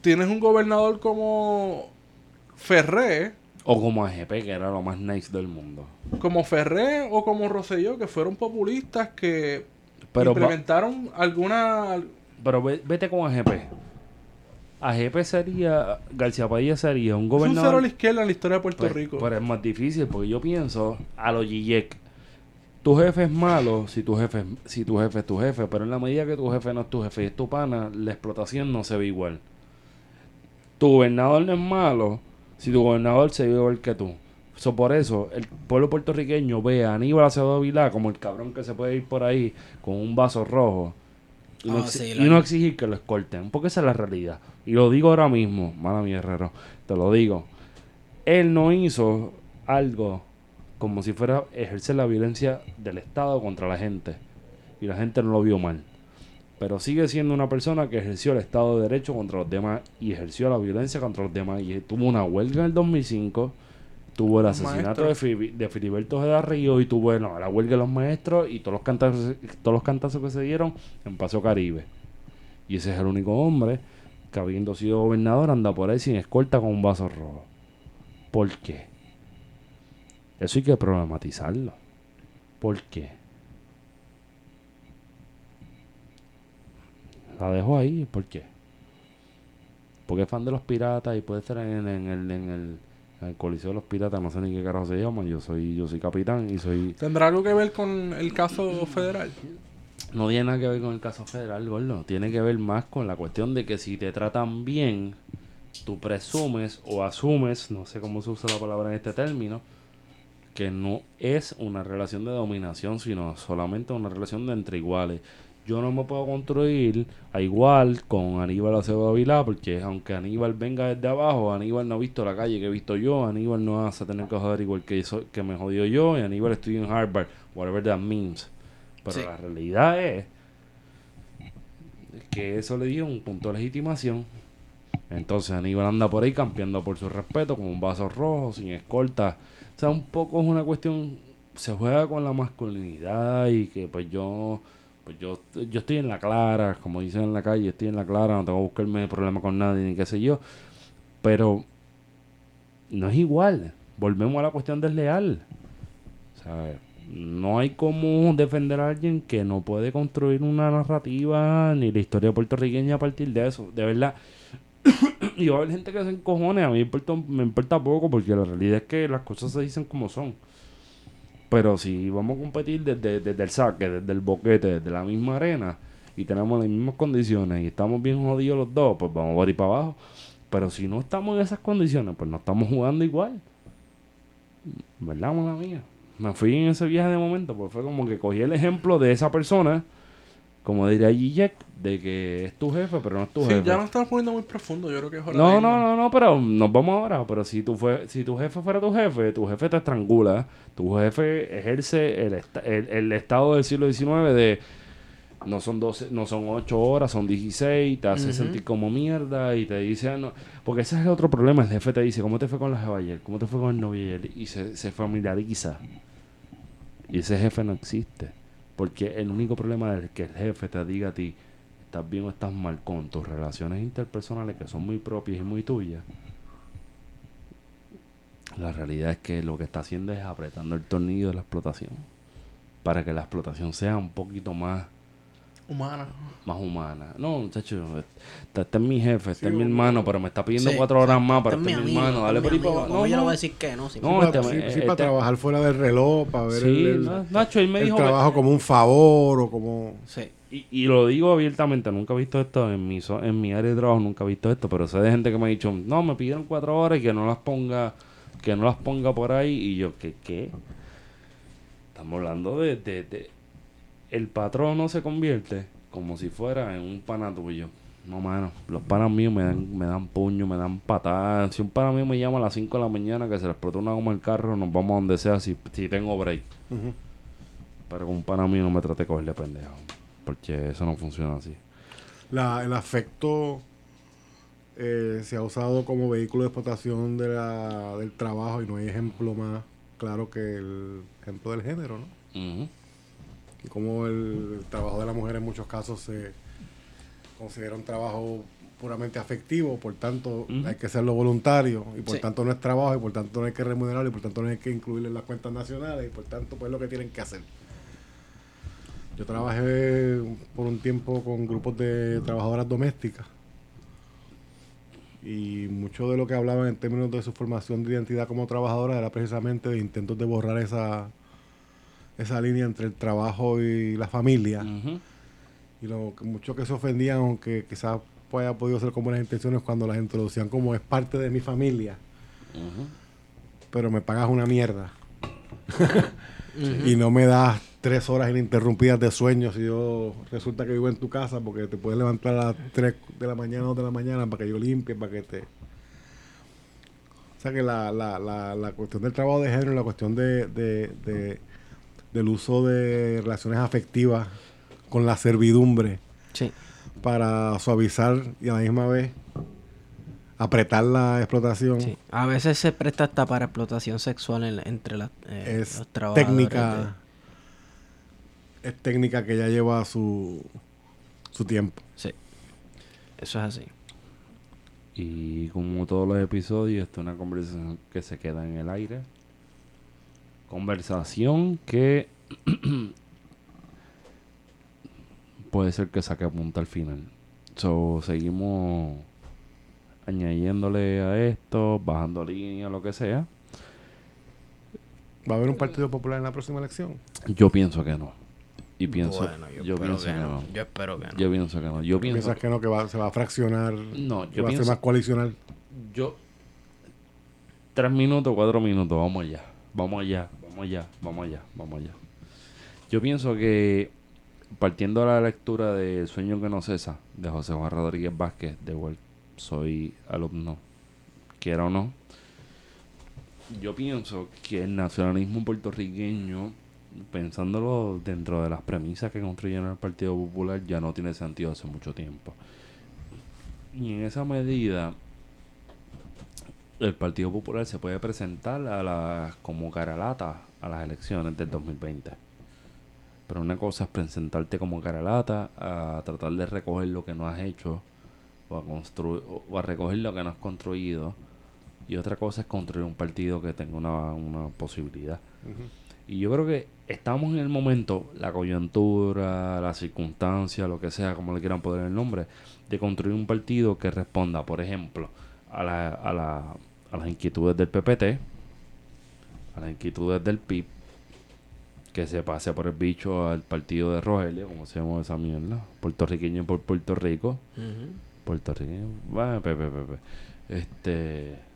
tienes un gobernador como Ferré, O como AGP, que era lo más nice del mundo. como Ferré o como Rosselló, que fueron populistas que Pero, implementaron alguna... pero ve- vete con AGP. AGP sería, García Padilla sería un Es un cero a gobernador. la izquierda en la historia de Puerto Pues, Rico. Pero es más difícil porque yo pienso a lo Gillek. Tu jefe es malo si tu jefe, si tu jefe es tu jefe, pero en la medida que tu jefe no es tu jefe y es tu pana, la explotación no se ve igual. Tu gobernador no es malo si tu gobernador se ve igual que tú. So, por eso, el pueblo puertorriqueño ve a Aníbal Acevedo Vilá como el cabrón que se puede ir por ahí con un vaso rojo y, no, Ah, exi- sí, y la- no exigir que lo escolten, porque esa es la realidad. Y lo digo ahora mismo, mala mía, Herrero, te lo digo. Él no hizo algo como si fuera ejercer la violencia del Estado contra la gente. Y la gente no lo vio mal. Pero sigue siendo una persona que ejerció el Estado de Derecho contra los demás y ejerció la violencia contra los demás. Y tuvo una huelga en el 2005, tuvo el asesinato de, Fili- de Filiberto Ojeda Río y tuvo no, la huelga de los maestros y todos los, cantazos, todos los cantazos que se dieron en Paso Caribe. Y ese es el único hombre que habiendo sido gobernador anda por ahí sin escolta con un vaso rojo. ¿Por qué? Eso hay que problematizarlo. ¿Por qué? La dejo ahí, ¿por qué? Porque es fan de los piratas y puede estar en, en el, en, el, en el Coliseo de los Piratas, no sé ni qué carajo se llama. Yo soy, yo soy capitán y soy. ¿Tendrá algo que ver con el caso federal? No tiene nada que ver con el caso federal, gordo. Tiene que ver más con la cuestión de que si te tratan bien, tú presumes o asumes, no sé cómo se usa la palabra en este término, que no es una relación de dominación, sino solamente una relación de entre iguales. Yo no me puedo construir a igual con Aníbal Acevedo Vilá, porque aunque Aníbal venga desde abajo, Aníbal no ha visto la calle que he visto yo, Aníbal no hace tener que joder igual que, hizo- que me jodió yo, y Aníbal estudió en Harvard, whatever that means. Pero Sí. la realidad es que eso le dio un punto de legitimación. Entonces Aníbal anda por ahí campeando por su respeto con un vaso rojo, sin escolta. Sea, un poco es una cuestión, se juega con la masculinidad y que pues yo, pues yo, yo estoy en la clara, como dicen en la calle, estoy en la clara, no tengo que buscarme problema con nadie ni qué sé yo. Pero no es igual. Volvemos a la cuestión desleal. Sea, no hay como defender a alguien que no puede construir una narrativa ni la historia puertorriqueña a partir de eso. De verdad. Y va a haber gente que se encojone. A mí me importa, me importa poco porque la realidad es que las cosas se dicen como son. Pero si vamos a competir desde, desde el saque, desde el boquete, desde la misma arena y tenemos las mismas condiciones y estamos bien jodidos los dos, pues vamos a ir para abajo. Pero si no estamos en esas condiciones, pues no estamos jugando igual. ¿Verdad, mala mía? Me fui en ese viaje de momento, pues fue como que cogí el ejemplo de esa persona, como diría Gijek, de que es tu jefe, pero no es tu Sí, jefe. ya nos estamos poniendo muy profundo. Yo creo que es hora No, no, no, no, pero nos vamos ahora. Pero si tu, fue, si tu jefe fuera tu jefe, tu jefe te estrangula, tu jefe ejerce el, el, el estado del siglo XIX de no son 12, no son 8 horas, son 16, te hace sentir como mierda y te dice, ah, no, porque ese es el otro problema, el jefe te dice, ¿cómo te fue con la jeva ayer? ¿Cómo te fue con el novio ayer? Y se, se familiariza. Y ese jefe no existe. Porque el único problema es que el jefe te diga a ti, estás bien o estás mal con tus relaciones interpersonales que son muy propias y muy tuyas. La realidad es que lo que está haciendo es apretando el tornillo de la explotación. Para que la explotación sea un poquito más, Humana. más humana. No, muchacho, este, este es mi jefe, este Sí, es mi hermano, pero me está pidiendo Sí, cuatro horas más para Este este es es mi hermano. Dale este por para abajo. ¿Cómo yo le No, voy a no. decir que no? Si No, Sí, este- para, sí, eh, sí, para este- trabajar fuera del reloj, para ver Sí, el, no, Nacho, él me el dijo... que- trabajo como un favor o como... Sí. Y, y lo digo abiertamente, nunca he visto esto en mi, en mi área de trabajo, nunca he visto esto, pero sé de gente que me ha dicho, no, me pidieron cuatro horas y que no las ponga, que no las ponga por ahí, y yo, ¿qué qué? Estamos hablando de, de, de- el patrón no se convierte como si fuera en un pana tuyo. No, mano, los panas míos me dan, me dan puño, me dan patadas. Si un pana mío me llama a las 5 de la mañana que se le explotó una goma el carro, nos vamos a donde sea si, si tengo break. Ujú. Pero con un pana mío no me trate de cogerle pendejo. Porque eso no funciona así. La, el afecto eh, se ha usado como vehículo de explotación de la, del trabajo y no hay ejemplo más claro que el ejemplo del género, ¿no? Ujú. Y como el, el trabajo de la mujer en muchos casos se considera un trabajo puramente afectivo, por tanto hay que hacerlo voluntario y por Sí. tanto no es trabajo y por tanto no hay que remunerarlo y por tanto no hay que incluirlo en las cuentas nacionales y por tanto pues es lo que tienen que hacer. Yo trabajé por un tiempo con grupos de trabajadoras domésticas y mucho de lo que hablaban en términos de su formación de identidad como trabajadora era precisamente de intentos de borrar esa esa línea entre el trabajo y la familia. Y lo que mucho que se ofendían aunque quizás pues, haya podido ser con buenas intenciones cuando las introducían como es parte de mi familia pero me pagas una mierda. Y no me das tres horas ininterrumpidas de sueño si yo resulta que vivo en tu casa porque te puedes levantar a las 3 de la mañana o 2 de la mañana para que yo limpie, para que te... O sea que la, la, la, la cuestión del trabajo de género, la cuestión de, de, de- del uso de relaciones afectivas con la servidumbre Sí. para suavizar y a la misma vez apretar la explotación Sí. A veces se presta hasta para explotación sexual en- entre las, eh, es los trabajadores técnica es técnica que ya lleva su su tiempo Sí. Eso es así. Y como todos los episodios, esto es una conversación que se queda en el aire. Conversación que puede ser que saque punta al final. So, seguimos añadiéndole a esto, bajando línea, lo que sea. ¿Va a haber un partido popular en la próxima elección? Yo pienso que no. Y pienso, Bueno, yo, yo, espero pienso que que no. no. Yo espero que no. Yo pienso que no. Yo pienso, ¿Piensas que no, que va- se va a fraccionar? No, que yo va a ser pienso- más coalicional. yo tres minutos, cuatro minutos, vamos allá, vamos allá, vamos allá, vamos allá, vamos allá. Yo pienso que partiendo de la lectura de El sueño que no cesa de José Juan Rodríguez Vázquez, de cual soy alumno, quiera o no, yo pienso que el nacionalismo puertorriqueño, pensándolo dentro de las premisas que construyeron el Partido Popular, ya no tiene sentido hace mucho tiempo. Y en esa medida, el Partido Popular se puede presentar a la, como caralata a las elecciones del 2020. Pero una cosa es presentarte como caralata a tratar de recoger lo que no has hecho o a, construir, o a recoger lo que no has construido. Y otra cosa es construir un partido que tenga una, una posibilidad. Y yo creo que estamos en el momento, la coyuntura, la circunstancia, lo que sea, como le quieran poner el nombre, de construir un partido que responda, por ejemplo, a, la, a, la, a las inquietudes del PPT, a las inquietudes del PIB, que se pase por el bicho al partido de Rogelio, como se llama esa mierda, puertorriqueño por Puerto Rico, puertorriqueño, pe, pe, pe, pe. este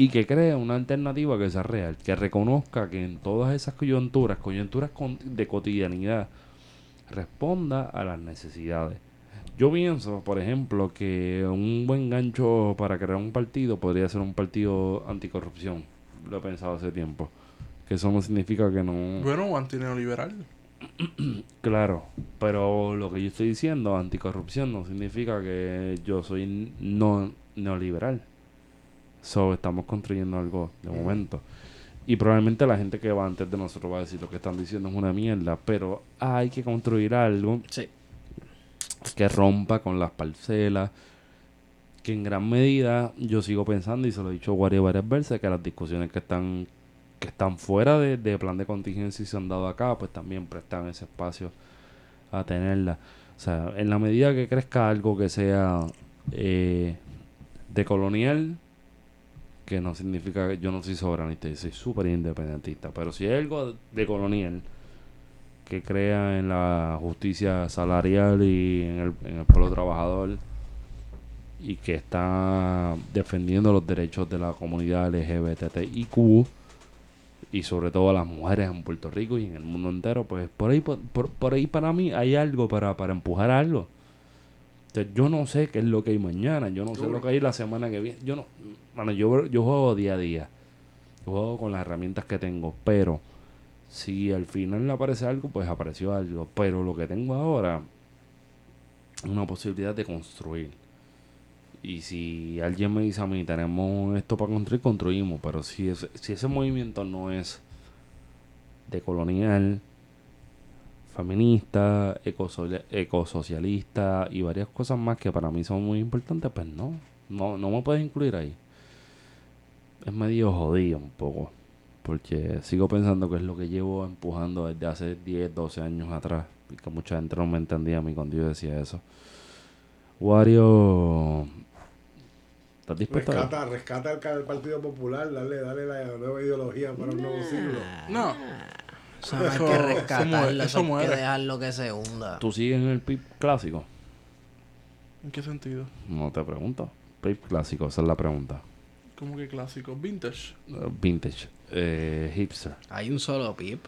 y que crea una alternativa que sea real, que reconozca que en todas esas coyunturas, coyunturas de cotidianidad, responda a las necesidades. Yo pienso, por ejemplo, que un buen gancho para crear un partido podría ser un partido anticorrupción. Lo he pensado hace tiempo. Que eso no significa que no... Bueno, o antineoliberal. Claro, pero lo que yo estoy diciendo, anticorrupción, no significa que yo soy no neoliberal. So, estamos construyendo algo de momento. Y probablemente la gente que va antes de nosotros va a decir lo que están diciendo es una mierda, pero hay que construir algo Sí. Que rompa con las parcelas, que en gran medida yo sigo pensando, y se lo he dicho varias, varias veces, que las discusiones que están que están fuera de, plan de contingencia y se han dado acá, pues también prestan ese espacio a tenerla. O sea, en la medida que crezca algo que sea eh, de colonial, que no significa que yo no soy soberanista, yo soy súper independentista, pero si algo de colonial que crea en la justicia salarial y en el, en el pueblo trabajador y que está defendiendo los derechos de la comunidad LGBTIQ y sobre todo a las mujeres en Puerto Rico y en el mundo entero, pues por ahí por, por- ahí para mí hay algo para, para empujar algo. Entonces, yo no sé qué es lo que hay mañana, yo no sé lo que hay la semana que viene. Yo no, bueno, yo, yo juego día a día. Yo juego con las herramientas que tengo, pero si al final le aparece algo, pues apareció algo. Pero lo que tengo ahora es una posibilidad de construir. Y si alguien me dice a mí, tenemos esto para construir, construimos. Pero si, ese- si ese movimiento no es de colonial, feminista, ecoso- ecosocialista y varias cosas más que para mí son muy importantes, pues no, no, no me puedes incluir ahí. Es medio jodido un poco, porque sigo pensando que es lo que llevo empujando desde hace 10, 12 años atrás, y que mucha gente no me entendía a mí cuando yo decía eso. Wario, ¿estás dispuesto? a- Rescata, rescata el, el Partido Popular, dale, dale la nueva ideología para un nuevo siglo. No. Eso no hay Eso- que eso rescatarlo, muere- eso, eso hay que muere. dejarlo que se hunda. ¿Tú sigues en el PIB clásico? ¿En qué sentido? No te pregunto. PIB clásico, esa es la pregunta. ¿Cómo que clásico? Vintage. Uh, vintage, eh, hipster. Hay un solo pip,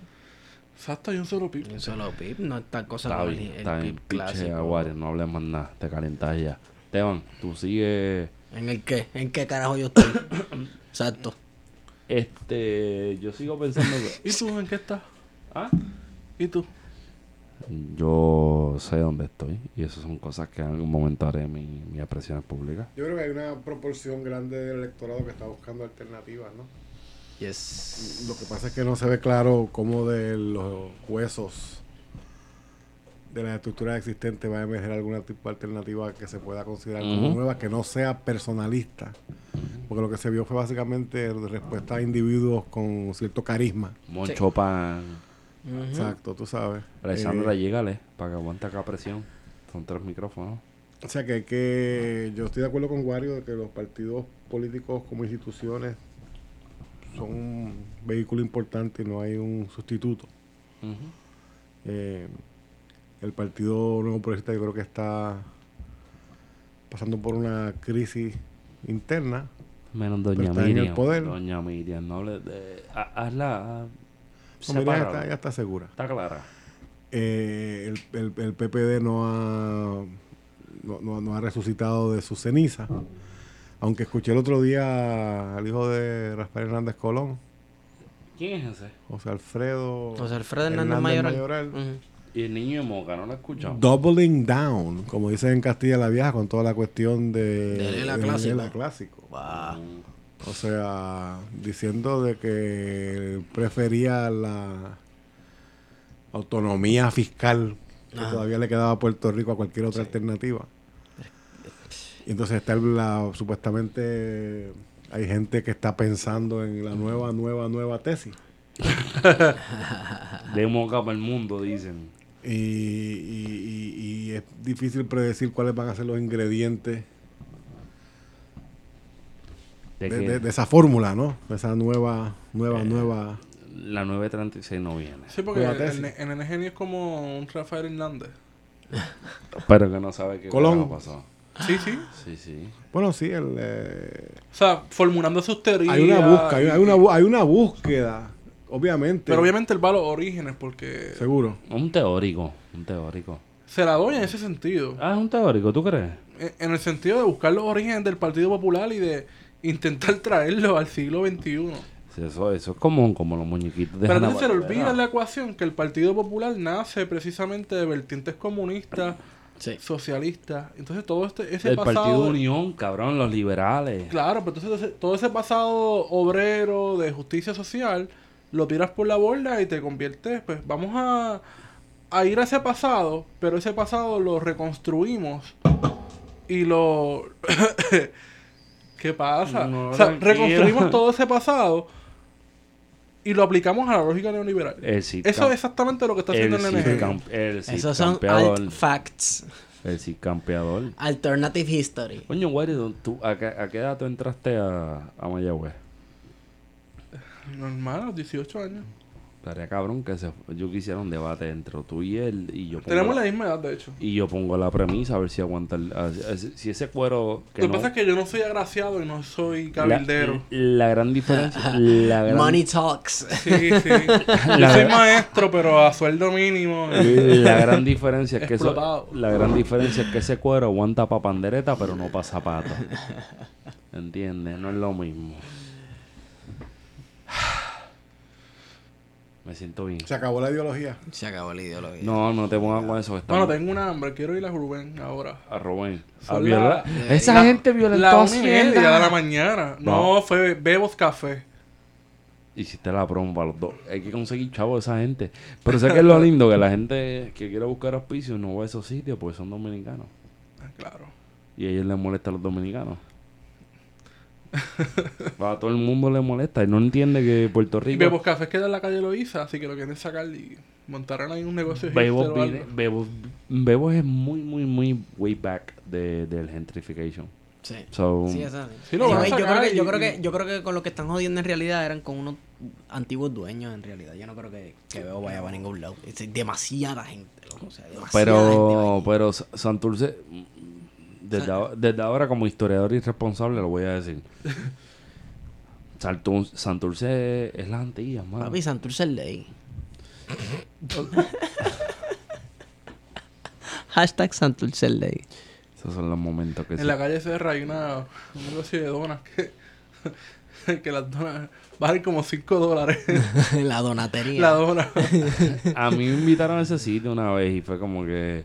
Exacto, hay un solo pip. un solo pip, no está cosa Está como bien, el, está el pip Piche clásico. Aguario, no hables más nada, te calentas ya. Teban, tú sigues. ¿En el qué? ¿En qué carajo yo estoy? Exacto. Este, yo sigo pensando que. ¿Y tú en qué estás? ¿Ah? ¿Y tú? Yo sé dónde estoy y esas son cosas que en algún momento haré mi, mi expresiones públicas. Yo creo que hay una proporción grande del electorado que está buscando alternativas, ¿no? Yes. Lo que pasa es que no se ve claro cómo de los huesos de las estructuras existentes va a emerger alguna tipo de alternativa que se pueda considerar como nueva, que no sea personalista. Porque lo que se vio fue básicamente respuesta a individuos con cierto carisma. Moncho Pan. Exacto, tú sabes. Alexandra, Eh, llégale para que aguante acá presión. Son tres micrófonos. O sea que, que yo estoy de acuerdo con Wario de que los partidos políticos como instituciones son un vehículo importante y no hay un sustituto. Eh, el Partido Nuevo Progresista yo creo que está pasando por una crisis interna. Menos Pero Doña en el Miriam. poder. Doña Miriam, no le de, ha- hazla. No, Miriam sepárala. está, ya está segura. Está clara. Eh, el, el- el PPD no ha, no, no- no ha resucitado de su ceniza. Aunque escuché el otro día al hijo de Rafael Hernández Colón, ¿Quién es ese? José Alfredo, José Alfredo Hernández Mayoral. Y el niño de Moca, ¿no lo he escuchado? Doubling down, como dicen en Castilla la Vieja, con toda la cuestión de, De de Clásico. Lela Clásico. Mm. O sea, diciendo de que prefería la autonomía fiscal que Ajá. todavía le quedaba a Puerto Rico a cualquier otra alternativa. Entonces está el- la, supuestamente hay gente que está pensando en la nueva, nueva, nueva tesis. De Moca para el mundo, dicen. Y, y- y- y es difícil predecir cuáles van a ser los ingredientes De de, que de- de esa fórmula, ¿no? De esa nueva, nueva, nueva. la 936 no viene. Sí, porque el, el, el NGNI es como un Rafael Hernández. Pero que no sabe qué Colón. pasó. Sí, sí. Sí, sí. Bueno, sí, el, eh, O sea, formulando sus teorías. hay una búsqueda, hay, una, hay una búsqueda, obviamente. Pero obviamente él va a los orígenes porque Seguro. Un teórico. Un teórico. se la doy en ese sentido. Ah, es un teórico, ¿tú crees? En, en el sentido de buscar los orígenes del Partido Popular y de intentar traerlo al siglo XXI. Sí, Eso, eso es común, como los muñequitos de Pero entonces se le olvida en la ecuación que el Partido Popular nace precisamente de vertientes comunistas, Sí. socialistas. Entonces todo este, ese El pasado... Partido de Unión, cabrón, los liberales. Claro, pero entonces todo ese pasado obrero de justicia social lo tiras por la borda y te conviertes, pues vamos a, a ir a ese pasado, pero ese pasado lo reconstruimos y lo... ¿Qué pasa? No, o sea, reconstruimos todo ese pasado y lo aplicamos a la lógica neoliberal. Eso es exactamente lo que está haciendo el, el Cid Esos son campeador. alt facts. El Cid campeador. Alternative history. Coño, Wario, ¿tú, a, qué, ¿a qué edad tú entraste a, a Mayagüez? Normal, a los 18 años. Estaría cabrón que se, yo quisiera un debate entre tú y él y yo pongo Tenemos la, la misma edad, de hecho. y yo pongo la premisa a ver si aguanta el- a- a- si ese cuero que Lo que no- pasa es que yo no soy agraciado y no soy cabildero. la gran diferencia la gran, Money talks. Sí, sí. Yo soy maestro, pero a sueldo mínimo. la gran diferencia es que eso, la gran diferencia es que ese cuero aguanta para pandereta pero no para zapatos ¿entiendes? no es lo mismo me siento bien Se acabó la ideología. Se acabó la ideología. no no te pongas con eso Bueno, tengo una hambre. Quiero ir a Rubén ahora. a Rubén a la- esa la- gente violentó La a una y media Hacienda. de la mañana. No, No. fue Bebos Café. hiciste la promo para los dos hay que conseguir chavo de esa gente pero sé que es lo lindo que la gente que quiere buscar auspicio no va a esos sitios porque son dominicanos Ah, Claro. y a ellos les molesta a los dominicanos a todo el mundo le molesta y no entiende que Puerto Y Rico Bebos Café queda en la calle Loíza, así que lo quieren sacar y montarán ahí un negocio Bebos, Bebos, Bebos es muy, muy, muy way back de, del gentrification. Sí. So, Sí, eso. Sí, lo van a Anyway, yo, creo que, yo, y- creo que, yo creo que con lo que están jodiendo en realidad eran con unos antiguos dueños en realidad. Yo no creo que, que Bebo vaya para ningún lado. Es demasiada gente, loco. O sea, demasiada gente pero, allí. pero Sa- Santurce, desde, ahora- desde ahora como historiador irresponsable lo voy a decir. Saltun- Santurce es la antilla, mano. Papi, Santurce es ley. Hashtag Santurce es ley. Esos son los momentos que En sí. la calle Serra hay una, un negocio de donas que, que las donas valen como 5 dólares. la donatería. la dona. A mí me invitaron a ese sitio una vez y fue como que...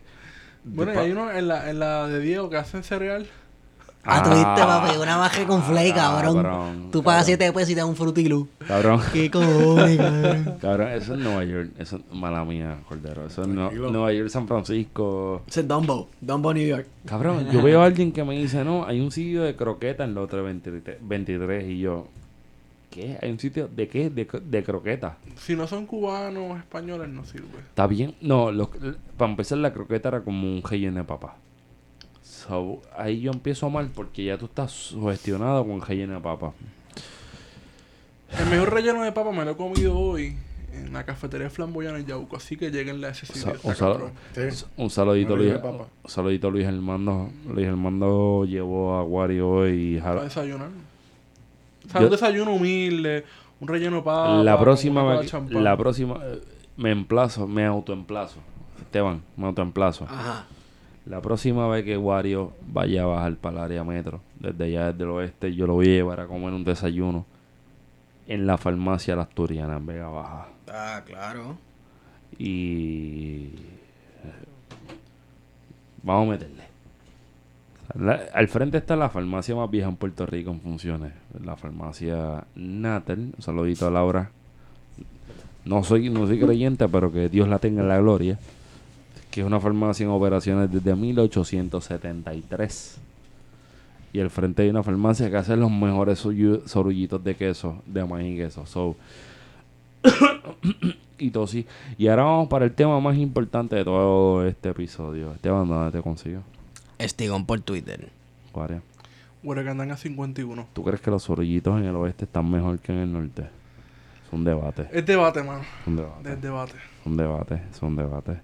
bueno, y hay uno en la, en la de Diego que hacen cereal. Ah, tuviste, papi, una baja con flake, cabrón. cabrón, Tú pagas cabrón. 7 pesos y te dan un frutilú. Cabrón. ¿Qué cojones, cabrón? Cabrón, eso es Nueva York. Eso es mala mía, Cordero. Eso es no-. Nueva York, San Francisco. Ese es Dumbo. Dumbo, New York. Cabrón, yo veo a alguien que me dice, no, hay un sitio de croqueta en la otra 23, 23 y yo, ¿qué? ¿Hay un sitio de qué? De, de croqueta. Si no son cubanos o españoles, no sirve. ¿Está bien? No, lo- para empezar la croqueta era como un relleno de papa. So, ahí yo empiezo mal porque ya tú estás sugestionado con relleno de papa. El mejor relleno de papa me lo he comido hoy en la cafetería flamboyana en Yauco. Así que lleguen a ese sitio. un, sal- cabrón. Sí. un saludito Un Luis, un saludito Luis Armando. Luis Armando llevó a Wario hoy y desayunar. O sea, Yo- un desayuno humilde, un relleno de papa. la próxima que- champán. la próxima eh, me emplazo, me autoemplazo. Esteban, me autoemplazo. Ajá. La próxima vez que Wario vaya a bajar para el área metro, desde allá desde el oeste, yo lo voy a llevar a comer un desayuno en la farmacia La Asturiana en Vega Baja. Ah, claro. Y vamos a meterle. Al frente está la farmacia más vieja en Puerto Rico en funciones. La farmacia Natel. Un saludito a Laura. No soy, no soy creyente, pero que Dios la tenga en la gloria. Que es una farmacia en operaciones desde 1873. Y al frente hay una farmacia que hace los mejores sorullitos de queso, de maíz y queso. So, y. Y ahora vamos para el tema más importante de todo este episodio. Esteban, ¿dónde te consigo? Estigón por Twitter. ¿Cuál es? Huerecandanga 51. ¿Tú crees que los sorullitos en el oeste están mejor que en el norte? Es un debate. Es debate, mano. Es un debate. Es debate. Es un debate. Es un debate.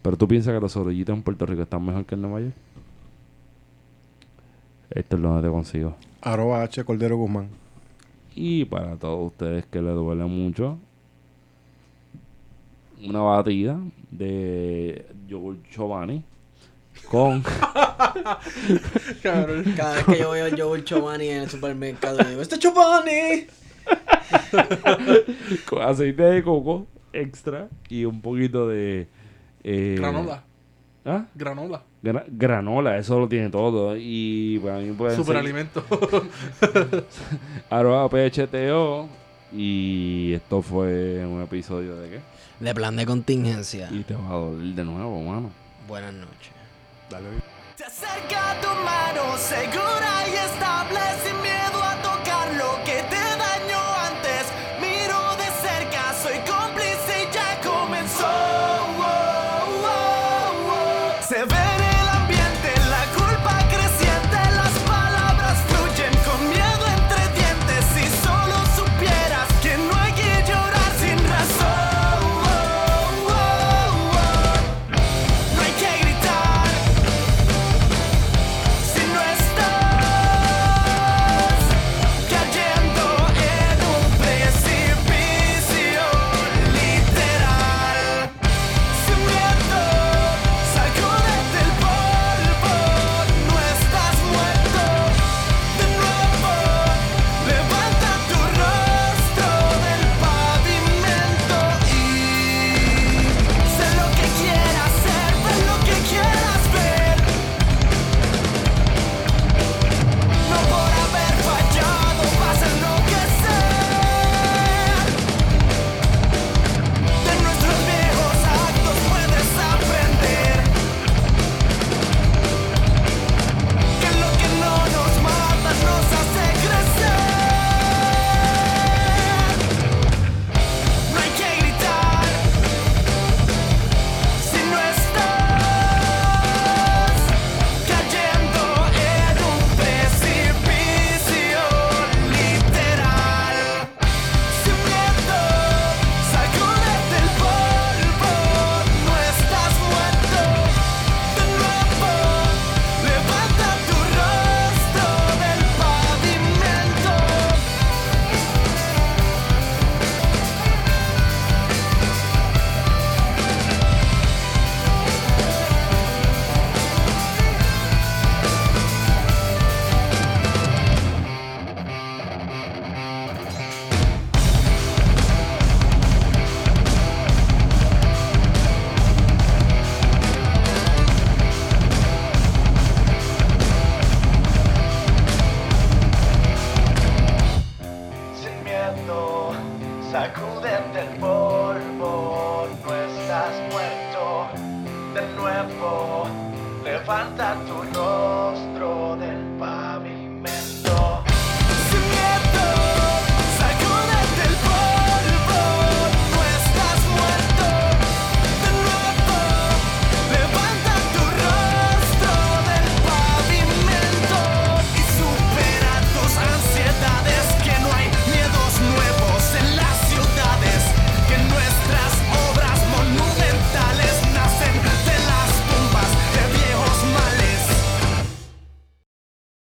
Pero tú piensas que los sorullitos en Puerto Rico están mejor que en Nueva York? Esto es donde te consigo. Arroba H Cordero Guzmán. Y para todos ustedes que les duele mucho, una batida de yogur Chobani con Cabrón. Cada vez que yo veo el yogur Chobani en el supermercado, yo digo, ¡Este Chobani! con aceite de coco extra y un poquito de eh, Granola. ¿Ah? Granola. Gra- granola, eso lo tiene todo. Y para mí pueden ser Superalimento. arroba PHTO. Y esto fue un episodio de qué? De plan de contingencia. Y te va a doler de nuevo, mano. Buenas noches. Dale. Se acerca tu mano segura y estable sin